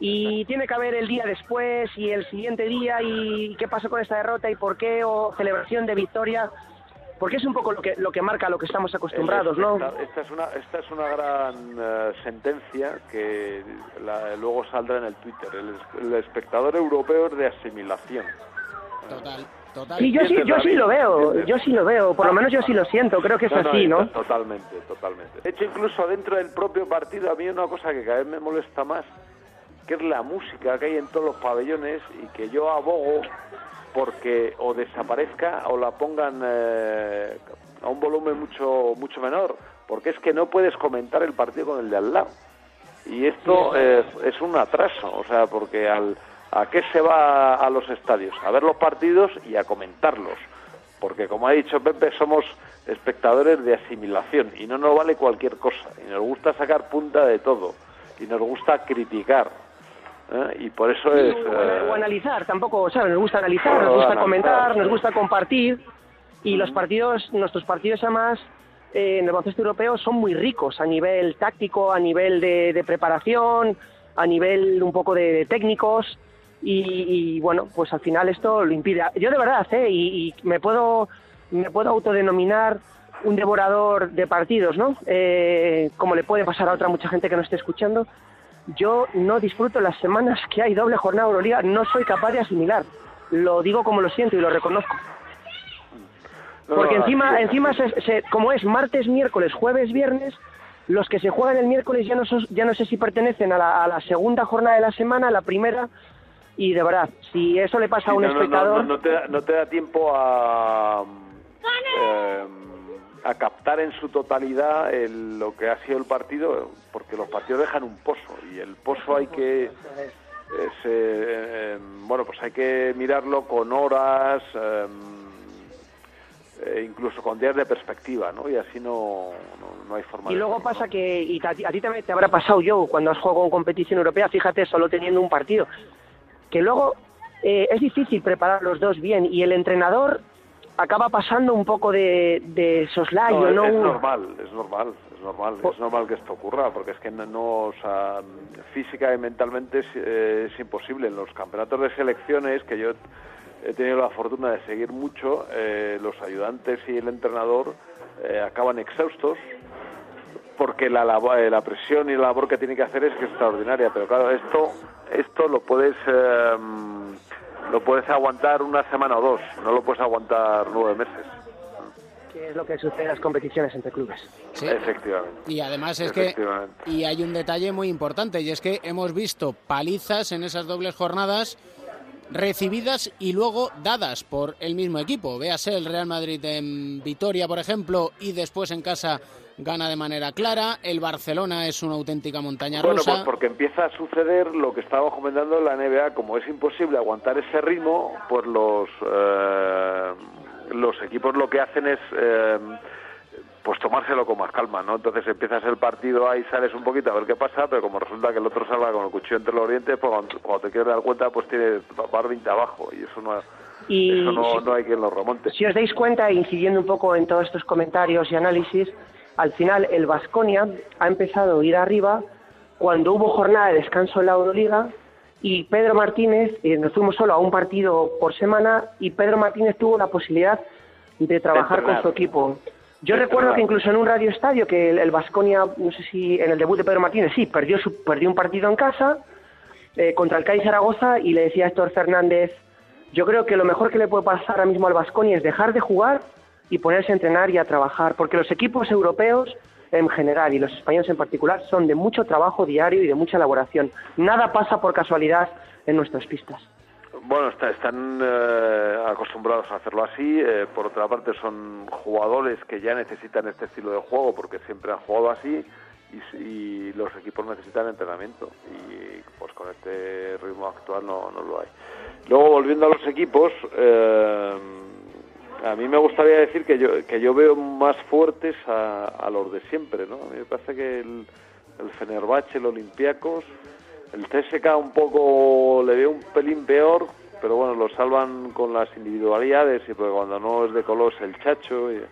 Y tiene que haber el día después y el siguiente día y qué pasó con esta derrota y por qué, o celebración de victoria, porque es un poco lo que, lo que marca lo que estamos acostumbrados, ¿no? Esta, esta es una esta es una gran eh, sentencia que la- luego saldrá en el Twitter. El, el espectador europeo es de asimilación. Total, total. Sí, yo sí, yo sí lo veo, yo sí lo veo, por lo menos yo sí lo siento, creo que es así, ¿no? Totalmente, totalmente. De hecho, incluso dentro del propio partido, a mí una cosa que cada vez me molesta más, que es la música que hay en todos los pabellones y que yo abogo porque o desaparezca o la pongan eh, a un volumen mucho mucho menor, porque es que no puedes comentar el partido con el de al lado. Y esto es, es un atraso, o sea, porque al, ¿a qué se va a los estadios? A ver los partidos y a comentarlos. Porque, como ha dicho Pepe, somos espectadores de asimilación y no nos vale cualquier cosa. Y nos gusta sacar punta de todo. Y nos gusta criticar. ¿Eh? Y por eso es... o, eh, o analizar, tampoco, ¿sabes? Nos gusta analizar, nos gusta analizar, comentar, sí. nos gusta compartir y los partidos, nuestros partidos además eh, en el baloncesto europeo son muy ricos a nivel táctico, a nivel de, de preparación, a nivel un poco de, de técnicos y, y, bueno, pues al final esto lo impide. Yo de verdad, ¿eh? y, y me puedo me puedo autodenominar un devorador de partidos, ¿no? Eh, como le puede pasar a otra mucha gente que no esté escuchando. Yo no disfruto las semanas que hay doble jornada Euroliga, no soy capaz de asimilar. Lo digo como lo siento y lo reconozco. no, Porque encima, encima se- se- como es martes, miércoles, jueves, viernes, los que se juegan el miércoles ya no, sos- ya no sé si pertenecen a la, a la segunda jornada de la semana, a la primera, y de verdad, si eso le pasa a un no, espectador... no, no te da, no te da tiempo a, eh, a captar en su totalidad el- lo que ha sido el partido, porque los partidos dejan un pozo y el pozo hay que... eh, se, eh, bueno, pues hay que mirarlo con horas, eh, eh, incluso con días de perspectiva, ¿no? Y así no, no, no hay forma Y de luego hacerlo, pasa que, y a ti, a ti también te habrá pasado yo, cuando has jugado en competición europea, fíjate, solo teniendo un partido, que luego eh, es difícil preparar los dos bien y el entrenador acaba pasando un poco de, de soslayo, No, ¿no? es, normal, es normal, es normal, es normal que esto ocurra, porque es que no, no, o sea, física y mentalmente es, eh, es imposible. En los campeonatos de selecciones, que yo he tenido la fortuna de seguir mucho, eh, los ayudantes y el entrenador eh, acaban exhaustos, porque la, labo- eh, la presión y la labor que tiene que hacer es que es extraordinaria, pero claro, esto, esto lo puedes... lo puedes aguantar una semana o dos, no lo puedes aguantar nueve meses. que es lo que sucede en las competiciones entre clubes. Sí. Efectivamente. Y además es que y hay un detalle muy importante y es que hemos visto palizas en esas dobles jornadas recibidas y luego dadas por el mismo equipo. Véase el Real Madrid en Vitoria, por ejemplo, y después en casa gana de manera clara. El Barcelona es una auténtica montaña Bueno, rusa. pues porque empieza a suceder lo que estábamos comentando en la NBA, como es imposible aguantar ese ritmo, pues los eh, los equipos lo que hacen es eh, pues tomárselo con más calma, ¿no? Entonces empiezas el partido ahí sales un poquito a ver qué pasa, pero como resulta que el otro salga con el cuchillo entre los dientes, pues cuando, te quieres dar cuenta, pues tiene 20 abajo y eso no Y Eso no, no hay quien lo remonte. si os dais cuenta, incidiendo un poco en todos estos comentarios y análisis, al final el Vasconia ha empezado a ir arriba cuando hubo jornada de descanso en la Euroliga y Pedro Martínez, eh, nos fuimos solo a un partido por semana y Pedro Martínez tuvo la posibilidad de trabajar con su equipo. Yo De recuerdo que incluso en un radio estadio que el, Vasconia, no sé si en el debut de Pedro Martínez, sí, perdió, su, perdió un partido en casa eh, contra el Cádiz Zaragoza y le decía a Héctor Fernández, yo creo que lo mejor que le puede pasar ahora mismo al Vasconia es dejar de jugar y ponerse a entrenar y a trabajar, porque los equipos europeos en general y los españoles en particular son de mucho trabajo diario y de mucha elaboración. Nada pasa por casualidad en nuestras pistas. Bueno, está- están eh, acostumbrados a hacerlo así. eh, por otra parte, son jugadores que ya necesitan este estilo de juego porque siempre han jugado así y, y los equipos necesitan entrenamiento. Y pues con este ritmo actual no, no lo hay. Luego, volviendo a los equipos, eh, a mí me gustaría decir que yo, que yo veo más fuertes a, a los de siempre. ¿no? A mí me parece que el, el Fenerbahce, el Olympiacos, el CSK un poco le veo un pelín peor, pero bueno, lo salvan con las individualidades y porque cuando no es de color es el chacho. y-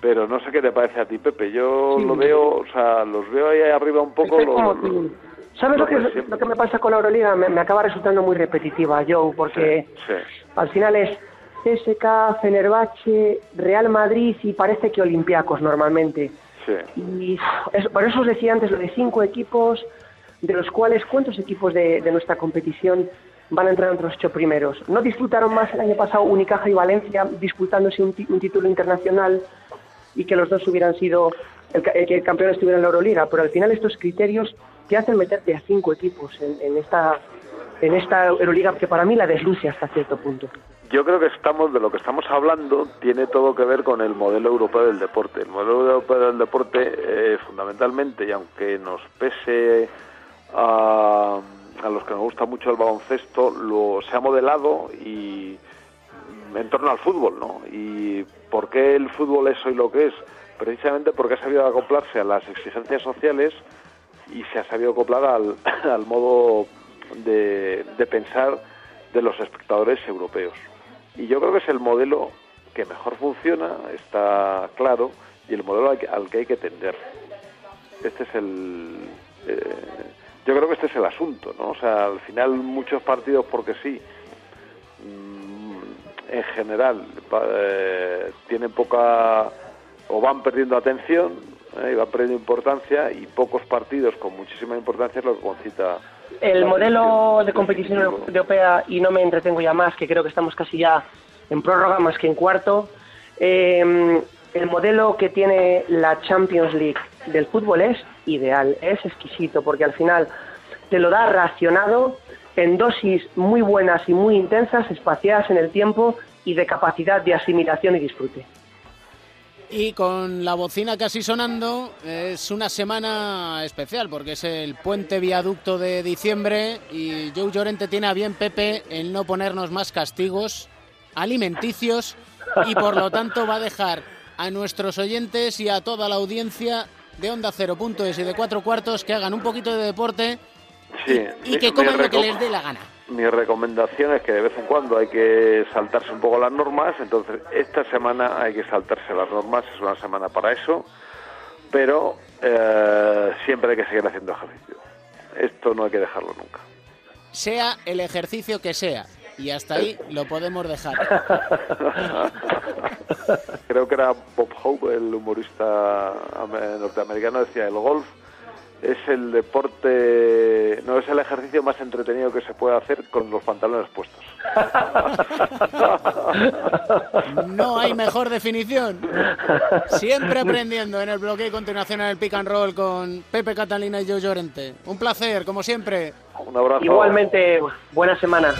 Pero no sé qué te parece a ti, Pepe. Yo Sí. lo veo, o sea, los veo ahí arriba un poco. Lo- como lo- tú. ¿Sabes lo que, lo que me pasa con la Euroliga? Me, me acaba resultando muy repetitiva, Joe, porque Sí. al final es CSK, Fenerbahce, Real Madrid y parece que Olympiacos normalmente. Sí. Y es- por eso os decía antes lo de cinco equipos, de los cuales cuántos equipos de, de nuestra competición van a entrar entre los ocho primeros. ¿No disfrutaron más el año pasado Unicaja y Valencia disputándose un, un título internacional y que los dos hubieran sido, el, el que el campeón estuviera en la Euroliga? Pero al final estos criterios te hacen meterte a cinco equipos en, en esta en esta Euroliga que para mí la desluce hasta cierto punto. Yo creo que estamos de lo que estamos hablando tiene todo que ver con el modelo europeo del deporte. El modelo europeo del deporte, eh, fundamentalmente, y aunque nos pese a, a los que nos gusta mucho el baloncesto, lo se ha modelado y en torno al fútbol, ¿no? ¿Y por qué el fútbol es hoy lo que es? Precisamente porque ha sabido acoplarse a las exigencias sociales y se ha sabido acoplar al, <laughs> al modo de, de pensar de los espectadores europeos. Y yo creo que es el modelo que mejor funciona, está claro, y el modelo al que, hay que tender. Este es el... eh, yo creo que este es el asunto, ¿no? O sea, al final muchos partidos, porque sí, mm, en general eh, tienen poca o van perdiendo atención eh, y van perdiendo importancia y pocos partidos con muchísima importancia es lo que concita El modelo de competición europea, y no me entretengo ya más, que creo que estamos casi ya en prórroga más que en cuarto, eh, el modelo que tiene la Champions League del fútbol es ideal, es exquisito, porque al final te lo da racionado en dosis muy buenas y muy intensas, espaciadas en el tiempo y de capacidad de asimilación y disfrute. Y con la bocina casi sonando, es una semana especial porque es el puente viaducto de diciembre y Joe Llorente tiene a bien Pepe el no ponernos más castigos alimenticios y por lo tanto va a dejar a nuestros oyentes y a toda la audiencia de Onda Cero Punto es y de Cuatro Cuartos que hagan un poquito de deporte Sí, y que coman lo que les dé la gana. Mi recomendación es que de vez en cuando hay que saltarse un poco las normas, entonces esta semana hay que saltarse las normas, es una semana para eso, pero eh, siempre hay que seguir haciendo ejercicio. Esto no hay que dejarlo nunca. Sea el ejercicio que sea. Y hasta ahí lo podemos dejar. <laughs> Creo que era Bob Hope, el humorista ame- norteamericano, decía, el golf es el deporte, no es el ejercicio más entretenido que se puede hacer con los pantalones puestos. <laughs> No hay mejor definición. Siempre aprendiendo en el bloque y continuación en el pick and roll con Pepe Catalina y Joe Llorente. Un placer, como siempre. Un abrazo. Igualmente, buena semana.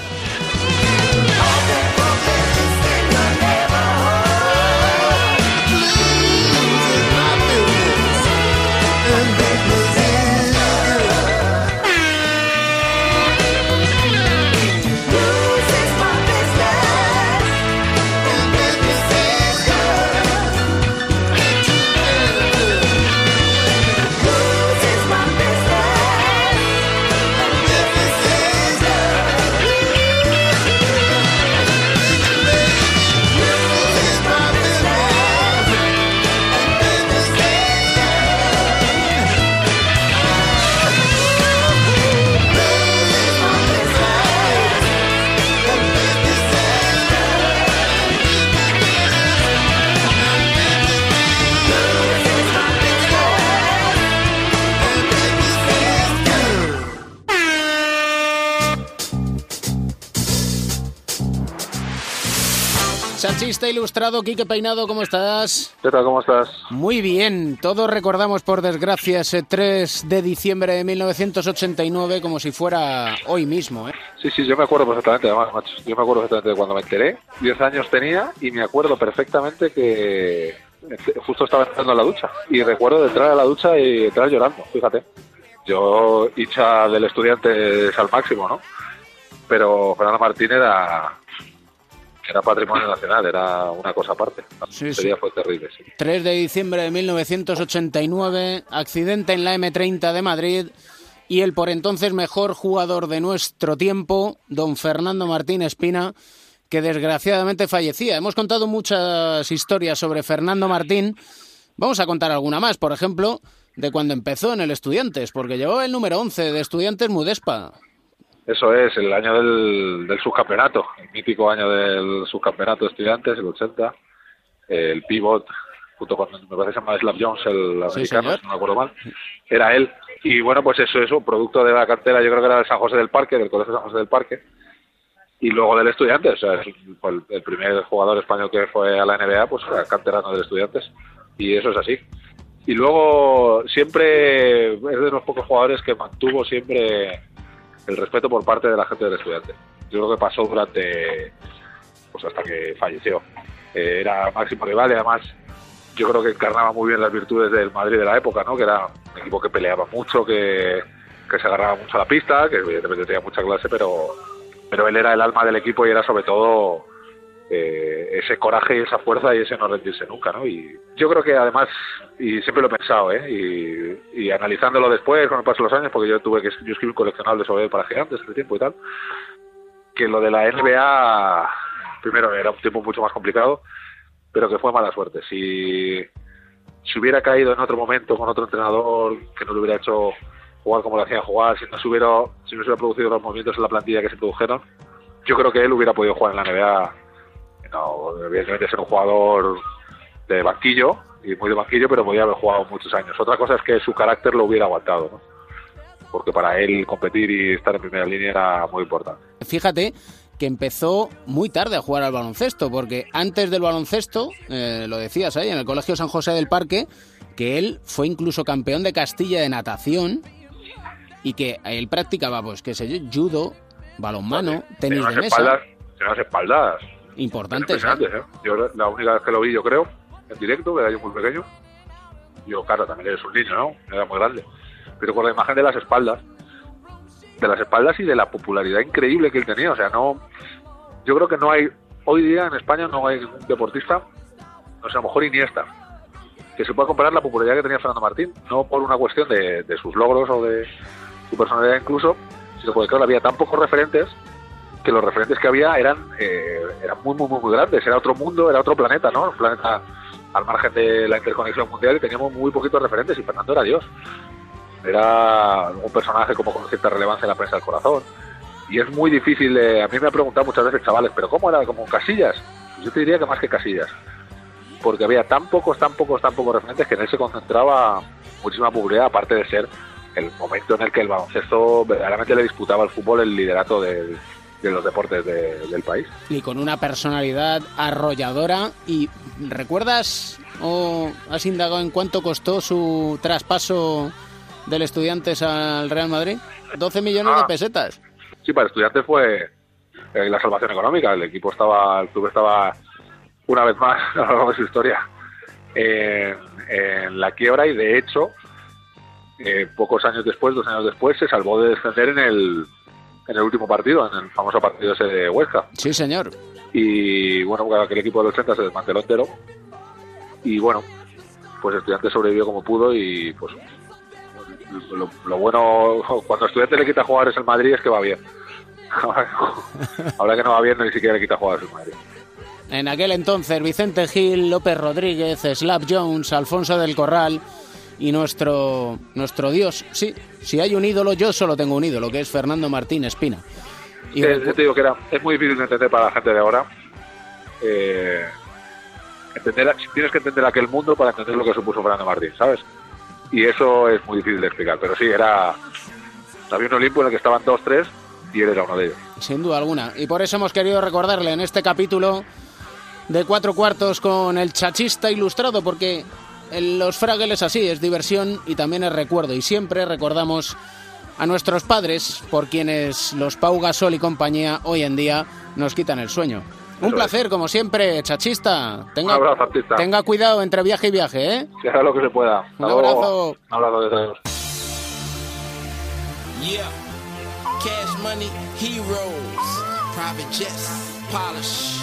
Chanchista ilustrado, Quique Peinado, ¿cómo estás? ¿Qué tal? ¿Cómo estás? Muy bien, todos recordamos por desgracia ese 3 de diciembre de 1989 como si fuera hoy mismo, ¿eh? Sí, sí, yo me acuerdo perfectamente, además, macho. Yo me acuerdo perfectamente de cuando me enteré. 10 años tenía y me acuerdo perfectamente que justo estaba entrando a la ducha. Y recuerdo de entrar a la ducha y entrar llorando, fíjate. Yo, hincha del estudiante es al máximo, ¿no? Pero Fernando Martín era, era patrimonio nacional, era una cosa aparte. Sí, Ese sí. día fue terrible, sí. 3 de diciembre de 1989, accidente en la M30 de Madrid y el por entonces mejor jugador de nuestro tiempo, don Fernando Martín Espina, que desgraciadamente fallecía. Hemos contado muchas historias sobre Fernando Martín. Vamos a contar alguna más, por ejemplo, de cuando empezó en el Estudiantes, porque llevaba el número 11 de Estudiantes Mudespa. Eso es, el año del, del subcampeonato, el mítico año del subcampeonato de estudiantes, el 80. El pivot, junto con, me parece que se llama Slav Jones, el americano, si no me acuerdo mal, era él. Y bueno, pues eso es un producto de la cantera, yo creo que era de San José del Parque, del Colegio San José del Parque. Y luego del estudiante, o sea, el primer jugador español que fue a la NBA, pues era canterano del estudiantes. Y eso es así. Y luego siempre es de los pocos jugadores que mantuvo siempre el respeto por parte de la gente del estudiante. Yo creo que pasó durante, pues hasta que falleció. Eh, era máximo rival y además yo creo que encarnaba muy bien las virtudes del Madrid de la época, ¿no? Que era un equipo que peleaba mucho, que, que se agarraba mucho a la pista, que evidentemente tenía mucha clase, pero, pero él era el alma del equipo y era sobre todo eh, ese coraje y esa fuerza y ese no rendirse nunca, ¿no? Y yo creo que además, y siempre lo he pensado, ¿eh? Y, y analizándolo después, con el paso de los años, porque yo tuve que yo escribí un coleccionable sobre para gigantes hace tiempo y tal, que lo de la NBA, primero era un tiempo mucho más complicado, pero que fue mala suerte. Si, si hubiera caído en otro momento con otro entrenador que no le hubiera hecho jugar como le hacía jugar, si no se hubiera, si no se hubiera producido los movimientos en la plantilla que se produjeron, yo creo que él hubiera podido jugar en la NBA. No, evidentemente ser un jugador de banquillo, y muy de banquillo, pero podía haber jugado muchos años. Otra cosa es que su carácter lo hubiera aguantado, ¿no? porque para él competir y estar en primera línea era muy importante. Fíjate que empezó muy tarde a jugar al baloncesto, porque antes del baloncesto, eh, lo decías ahí, en el Colegio San José del Parque, que él fue incluso campeón de Castilla de natación y que él practicaba, pues, qué sé yo, judo, balonmano, tenis de mesa. espaldas, unas espaldas Importantes. impresionantes, ¿eh? Yo la única vez que lo vi, yo creo, en directo, que era yo muy pequeño. Yo, claro, también eres un niño, ¿no? Era muy grande. Pero con la imagen de las espaldas, de las espaldas y de la popularidad increíble que él tenía. O sea, no. Yo creo que no hay. Hoy día en España no hay un deportista, no sé, a lo mejor Iniesta, que se pueda comparar la popularidad que tenía Fernando Martín. No por una cuestión de, de sus logros o de su personalidad incluso, sino porque, claro, había tan pocos referentes que los referentes que había eran, eh, eran muy, muy, muy, muy grandes. Era otro mundo, era otro planeta, ¿no? Un planeta al margen de la interconexión mundial y teníamos muy poquitos referentes y Fernando era Dios. Era un personaje como con cierta relevancia en la prensa del corazón. Y es muy difícil, eh, a mí me han preguntado muchas veces, chavales, ¿pero cómo era? ¿Como Casillas? Yo te diría que más que Casillas. Porque había tan pocos, tan pocos, tan pocos referentes que en él se concentraba muchísima publicidad, aparte de ser el momento en el que el baloncesto verdaderamente le disputaba al fútbol el liderato del- de los deportes de- del país. y con una personalidad arrolladora. ¿Y recuerdas o has indagado en cuánto costó su traspaso del Estudiantes al Real Madrid? 12 millones de Ah. pesetas. Sí, para estudiantes fue eh, la salvación económica. El equipo estaba, el club estaba una vez más <laughs> a lo largo de su historia en, en la quiebra y de hecho eh, pocos años después, dos años después, se salvó de descender en el en el último partido, en el famoso partido ese de Huesca. Sí, señor. Y bueno, aquel equipo del 80 se desmanteló entero. Y bueno, pues estudiante sobrevivió como pudo y pues lo, lo bueno, cuando estudiante le quita jugadores el Madrid es que va bien. <laughs> Ahora que no va bien, ni siquiera le quita jugadores el Madrid. En aquel entonces, Vicente Gil, López Rodríguez, Slap Jones, Alfonso del Corral y nuestro, nuestro dios. Sí, si hay un ídolo, yo solo tengo un ídolo, que es Fernando Martín Espina. Y Eh, yo te digo que era, es muy difícil de entender para la gente de ahora. Eh, entender, tienes que entender aquel mundo para entender lo que supuso Fernando Martín, ¿sabes? Y eso es muy difícil de explicar, pero sí, era... Había un Olimpo en el que estaban dos, tres, y él era uno de ellos. Sin duda alguna. Y por eso hemos querido recordarle en este capítulo de cuatro cuartos con el chachista ilustrado, porque en los Fraggle es así, es diversión y también es recuerdo. Y siempre recordamos a nuestros padres, por quienes los Pau Gasol y compañía hoy en día nos quitan el sueño. Un Eso placer, como siempre, chachista. Tenga, Un abrazo, artista. tenga cuidado entre viaje y viaje, ¿eh? Que haga lo que se pueda. Hasta Un luego. abrazo. Un abrazo de todos. Yeah. Cash money, heroes, private jets, polish.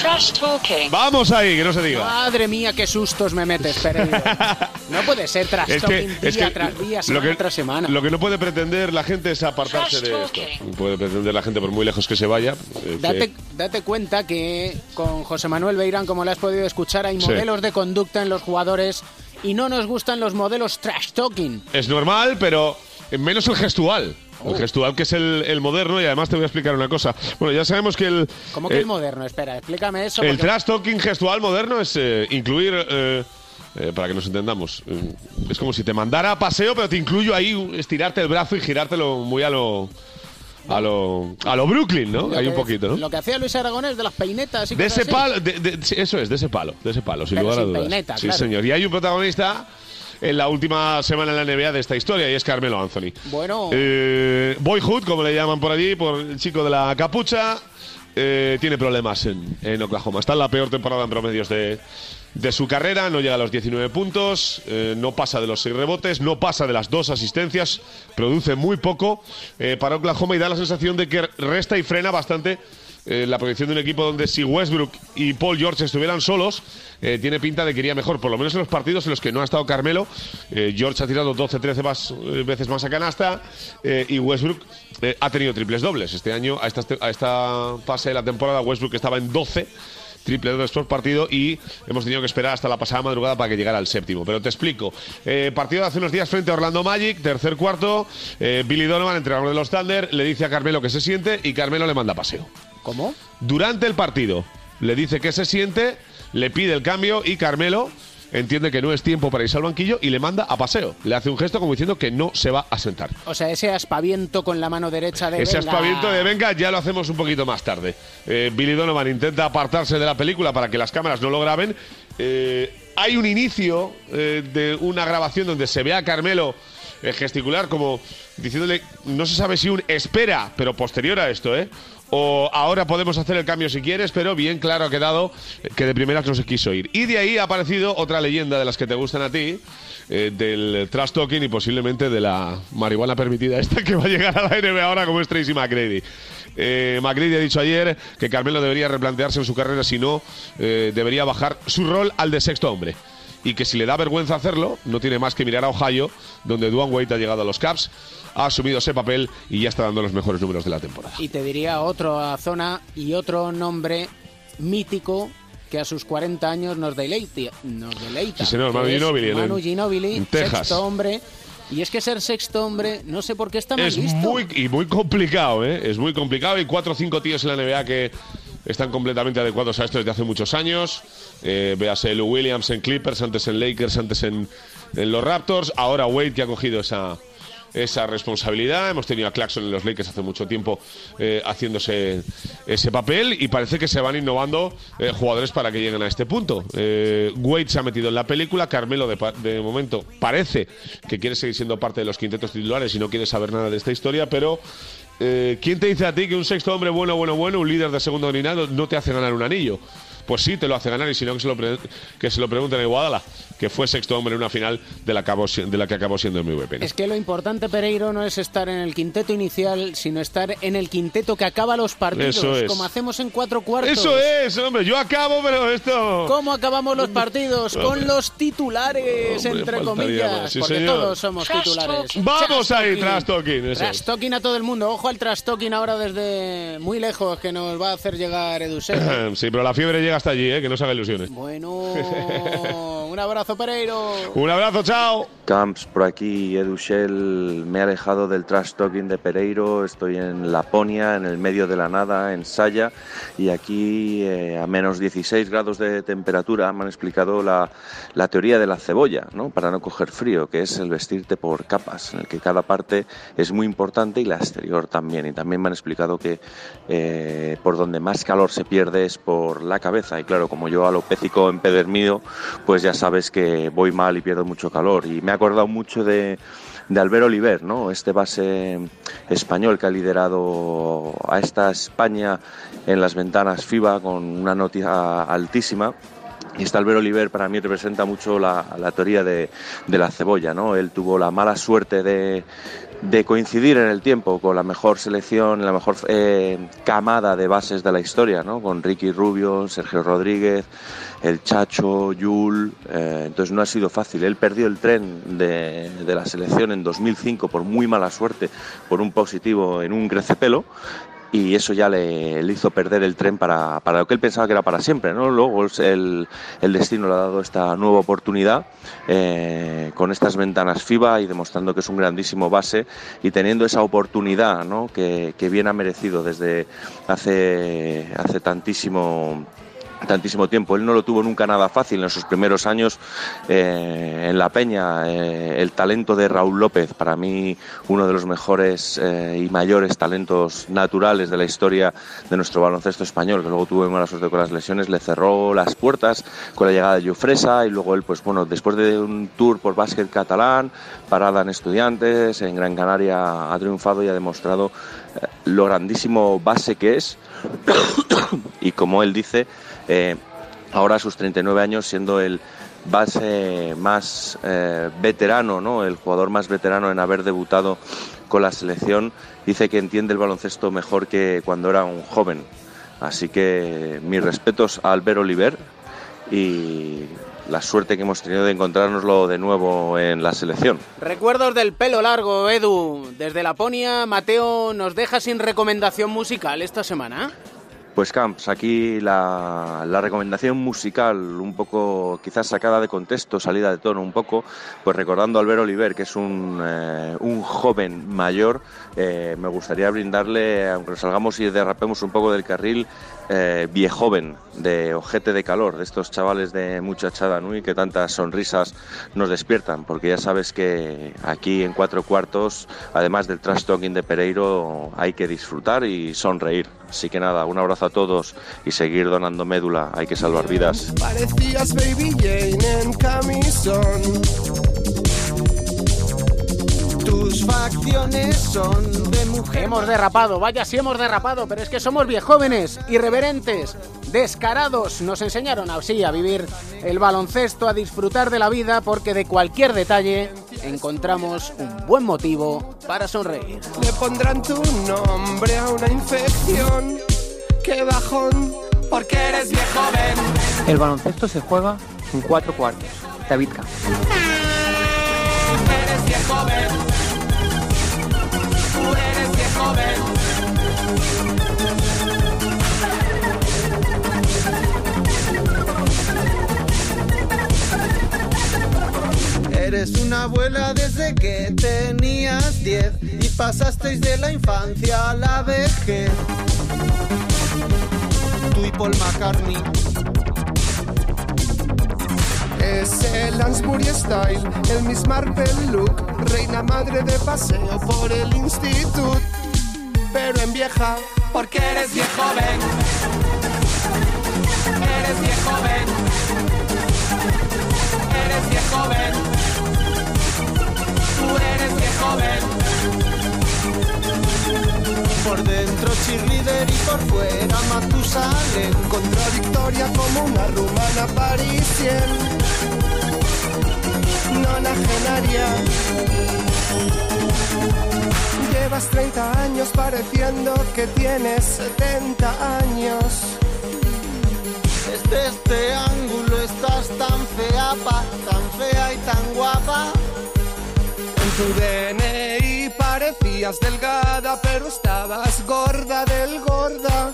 Trash talking. Vamos ahí, que no se diga. Madre mía, qué sustos me metes, Pereira. <laughs> No puede ser tras Es que, día es que tras día, lo semana que, tras semana. lo que no puede pretender la gente es apartarse de esto. No puede pretender la gente, por muy lejos que se vaya. eh, que- Date, date cuenta que con José Manuel Beirán, como lo has podido escuchar, hay Sí. modelos de conducta en los jugadores y no nos gustan los modelos trash talking. Es normal, pero menos el gestual. Oh. El gestual que es el, el moderno y además te voy a explicar una cosa. Bueno, ya sabemos que el... ¿Cómo que eh, el moderno? Espera, explícame eso. El porque- trash talking gestual moderno es eh, incluir, eh, eh, para que nos entendamos, eh, es como si te mandara a paseo, pero te incluyo ahí estirarte el brazo y girártelo muy a lo... A lo, a lo Brooklyn, ¿no? lo Hay que- un poquito, ¿no? Lo que hacía Luis Aragonés de las peinetas y De ese así. palo, de- de- eso es, de ese palo, de ese palo, sin Pero lugar a sin dudas. peineta, sí, claro. señor. Y hay un protagonista en la última semana en la NBA de esta historia y es Carmelo Anthony. Bueno, Eh, Boyhood, como le llaman por allí, por el chico de la capucha, eh, tiene problemas en, en Oklahoma. Está en la peor temporada en promedios de, de su carrera, no llega a los 19 puntos, eh, no pasa de los 6 rebotes, no pasa de las dos asistencias, produce muy poco para Oklahoma y da la sensación de que resta y frena bastante eh, la proyección de un equipo donde si Westbrook y Paul George estuvieran solos, eh, tiene pinta de que iría mejor, por lo menos en los partidos en los que no ha estado Carmelo. Eh, George ha tirado 12-13 más, veces más a canasta y Westbrook ha tenido triples dobles. Este año, a esta, a esta fase de la temporada, Westbrook estaba en 12 triple dobles por partido y hemos tenido que esperar hasta la pasada madrugada para que llegara al séptimo. Pero te explico. Partido de hace unos días frente a Orlando Magic, tercer cuarto. Billy Donovan, entrenador de los Thunder, le dice a Carmelo que se siente y Carmelo le manda paseo. ¿Cómo? Durante el partido le dice que se siente, le pide el cambio y Carmelo entiende que no es tiempo para irse al banquillo y le manda a paseo. Le hace un gesto como diciendo que no se va a sentar. o sea, ese aspaviento con la mano derecha de Ese venga. aspaviento de venga ya lo hacemos un poquito más tarde. Eh, Billy Donovan intenta apartarse de la película para que las cámaras no lo graben. Eh, hay un inicio eh, de una grabación donde se ve a Carmelo eh, gesticular como diciéndole, no se sabe si un espera, pero posterior a esto, ¿eh? O ahora podemos hacer el cambio si quieres, pero bien claro ha quedado que de primeras no se quiso ir. Y de ahí ha aparecido otra leyenda de las que te gustan a ti, eh, del trash talking y posiblemente de la marihuana permitida esta que va a llegar a la NBA ahora como es Tracy McGrady. Eh, ha dicho ayer que Carmelo debería replantearse en su carrera, si no, eh, debería bajar su rol al de sexto hombre. Y que si le da vergüenza hacerlo, no tiene más que mirar a Ohio, donde Duane Wade ha llegado a los Caps, ha asumido ese papel y ya está dando los mejores números de la temporada. Y te diría otra zona y otro nombre mítico que a sus 40 años nos deleita. Nos deleita Sí, señor, Manu en- Manu en Texas. sexto hombre. Y es que ser sexto hombre, no sé por qué está mal Es visto. muy, y muy complicado, ¿eh? Es muy complicado. Hay cuatro o cinco tíos en la NBA que están completamente adecuados a esto desde hace muchos años. Eh, véase Lou Williams en Clippers, antes en Lakers, antes en, los Raptors. Ahora Wade que ha cogido esa, esa responsabilidad. Hemos tenido a Claxon en los Lakers hace mucho tiempo eh, haciéndose ese papel y parece que se van innovando eh, jugadores para que lleguen a este punto. Eh, Wade se ha metido en la película, Carmelo de, de momento parece que quiere seguir siendo parte de los quintetos titulares y no quiere saber nada de esta historia, pero eh, ¿quién te dice a ti que un sexto hombre bueno, bueno, bueno, un líder de segundo unidad no te hace ganar un anillo? Pues sí, te lo hace ganar y si no, que se lo, pre- que se lo pregunten a Iguadala, que fue sexto hombre en una final de la, acabó si- de la que acabó siendo MVP. Es que lo importante, Pereiro, no es estar en el quinteto inicial, sino estar en el quinteto que acaba los partidos, Eso es. como hacemos en cuatro cuartos. Eso es, hombre, yo acabo, pero esto... ¿Cómo acabamos los <laughs> partidos? Con los titulares, Hombre, entre comillas. Sí, porque señor. todos somos titulares. Vamos ahí, trash talking. Trash talking a todo el mundo. Ojo al trash talking ahora desde muy lejos que nos va a hacer llegar Eduseo. <clears throat> Sí, pero la fiebre llega hasta allí, ¿eh? que no se haga ilusiones. Bueno, <laughs> una abrazo, Pereiro. Un abrazo, chao. Camps por aquí, Edu Shell, me he alejado del trash talking de Pereiro, estoy en Laponia, en el medio de la nada, en Saya, y aquí eh, a menos 16 grados de temperatura me han explicado la, la teoría de la cebolla, ¿no? para no coger frío, que es el vestirte por capas, en el que cada parte es muy importante y la exterior también. Y también me han explicado que eh, por donde más calor se pierde es por la cabeza, y claro, como yo alopécico empedernido, pues ya sabes que voy mal y pierdo mucho calor. Y me ha acordado mucho de, de Albert Oliver, ¿no? este base español que ha liderado a esta España en las ventanas FIBA con una nota altísima. Y este Albert Oliver para mí representa mucho la, la teoría de, de la cebolla. ¿no? Él tuvo la mala suerte de, de coincidir en el tiempo con la mejor selección, la mejor eh, camada de bases de la historia, ¿no? con Ricky Rubio, Sergio Rodríguez, el Chacho, Yul. eh, entonces no ha sido fácil. Él perdió el tren de, de la selección en 2005 por muy mala suerte, por un positivo en un crecepelo. Y eso ya le, hizo perder el tren para, para lo que él pensaba que era para siempre. ¿no? Luego el, el destino le ha dado esta nueva oportunidad eh, con estas ventanas FIBA y demostrando que es un grandísimo base y teniendo esa oportunidad ¿no? que, que bien ha merecido desde hace, hace tantísimo tantísimo tiempo. Él no lo tuvo nunca nada fácil en sus primeros años eh, en La Peña. eh, el talento de Raúl López, para mí uno de los mejores eh, y mayores talentos naturales de la historia de nuestro baloncesto español, que luego tuvo mala suerte con las lesiones, le cerró las puertas con la llegada de Jofresa y luego él, pues bueno, después de un tour por básquet catalán, parada en estudiantes, en Gran Canaria ha triunfado y ha demostrado lo grandísimo base que es <coughs> y como él dice, eh, ahora a sus 39 años siendo el base más eh, veterano, ¿no? el jugador más veterano en haber debutado con la selección, dice que entiende el baloncesto mejor que cuando era un joven. Así que mis respetos a Albert Oliver y la suerte que hemos tenido de encontrárnoslo de nuevo en la selección. Recuerdos del pelo largo, Edu. Desde Laponia, Mateo nos deja sin recomendación musical esta semana. Pues Camps, aquí la, recomendación musical, un poco quizás sacada de contexto, salida de tono un poco, pues recordando a Albert Oliver, que es un, eh, un joven mayor, eh, me gustaría brindarle, aunque salgamos y derrapemos un poco del carril, eh, viejoven, de ojete de calor, de estos chavales de muchachada Nui que tantas sonrisas nos despiertan, porque ya sabes que aquí en cuatro cuartos, además del trash talking de Pereiro, hay que disfrutar y sonreír. Así que nada, un abrazo a todos y seguir donando médula, hay que salvar vidas. Parecías Baby. Tus facciones son de mujer. Hemos derrapado, vaya si hemos derrapado, pero es que somos viejóvenes, irreverentes, descarados. Nos enseñaron así a vivir el baloncesto, a disfrutar de la vida, porque de cualquier detalle encontramos un buen motivo para sonreír. Le pondrán tu nombre a una infección. Qué bajón, porque eres viejo joven. El baloncesto se juega en cuatro cuartos. David Camps. Eres viejo joven. Eres una abuela desde que tenías 10 y pasasteis de la infancia a la vejez. Tú y Paul McCartney. Es el Lansbury Style, el Miss Marple look, reina madre de paseo por el instituto, pero en vieja, porque eres viejo joven. Eres viejo joven. Eres viejo joven. Por dentro cheerleader y por fuera Matusalén. Contradictoria como una rumana parisien. Nonagenaria. Llevas 30 años pareciendo que tienes 70 años. Desde este ángulo estás tan fea, pa, tan fea y tan guapa. Tu DNI parecías delgada, pero estabas gorda del gorda.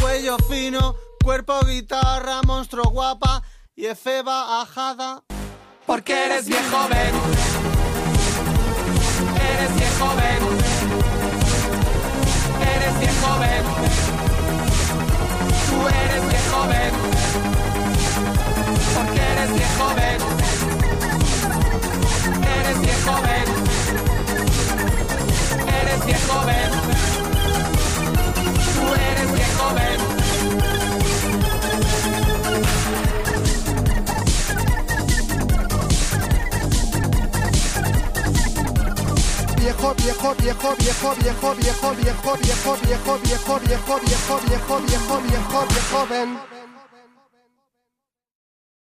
Cuello fino, cuerpo guitarra, monstruo guapa y efeba ajada. porque eres viejo ven. Eres viejo ven. Eres viejo ven. Tú eres viejo ven. Porque eres viejo ven. Eres viejo ven. Eres viejo ven. Tú eres viejo ven. Viejo, viejo, viejo, viejo, viejo, viejo, viejo, viejo, viejo, viejo, viejo, viejo, viejo, viejo, viejo, viejo, viejo.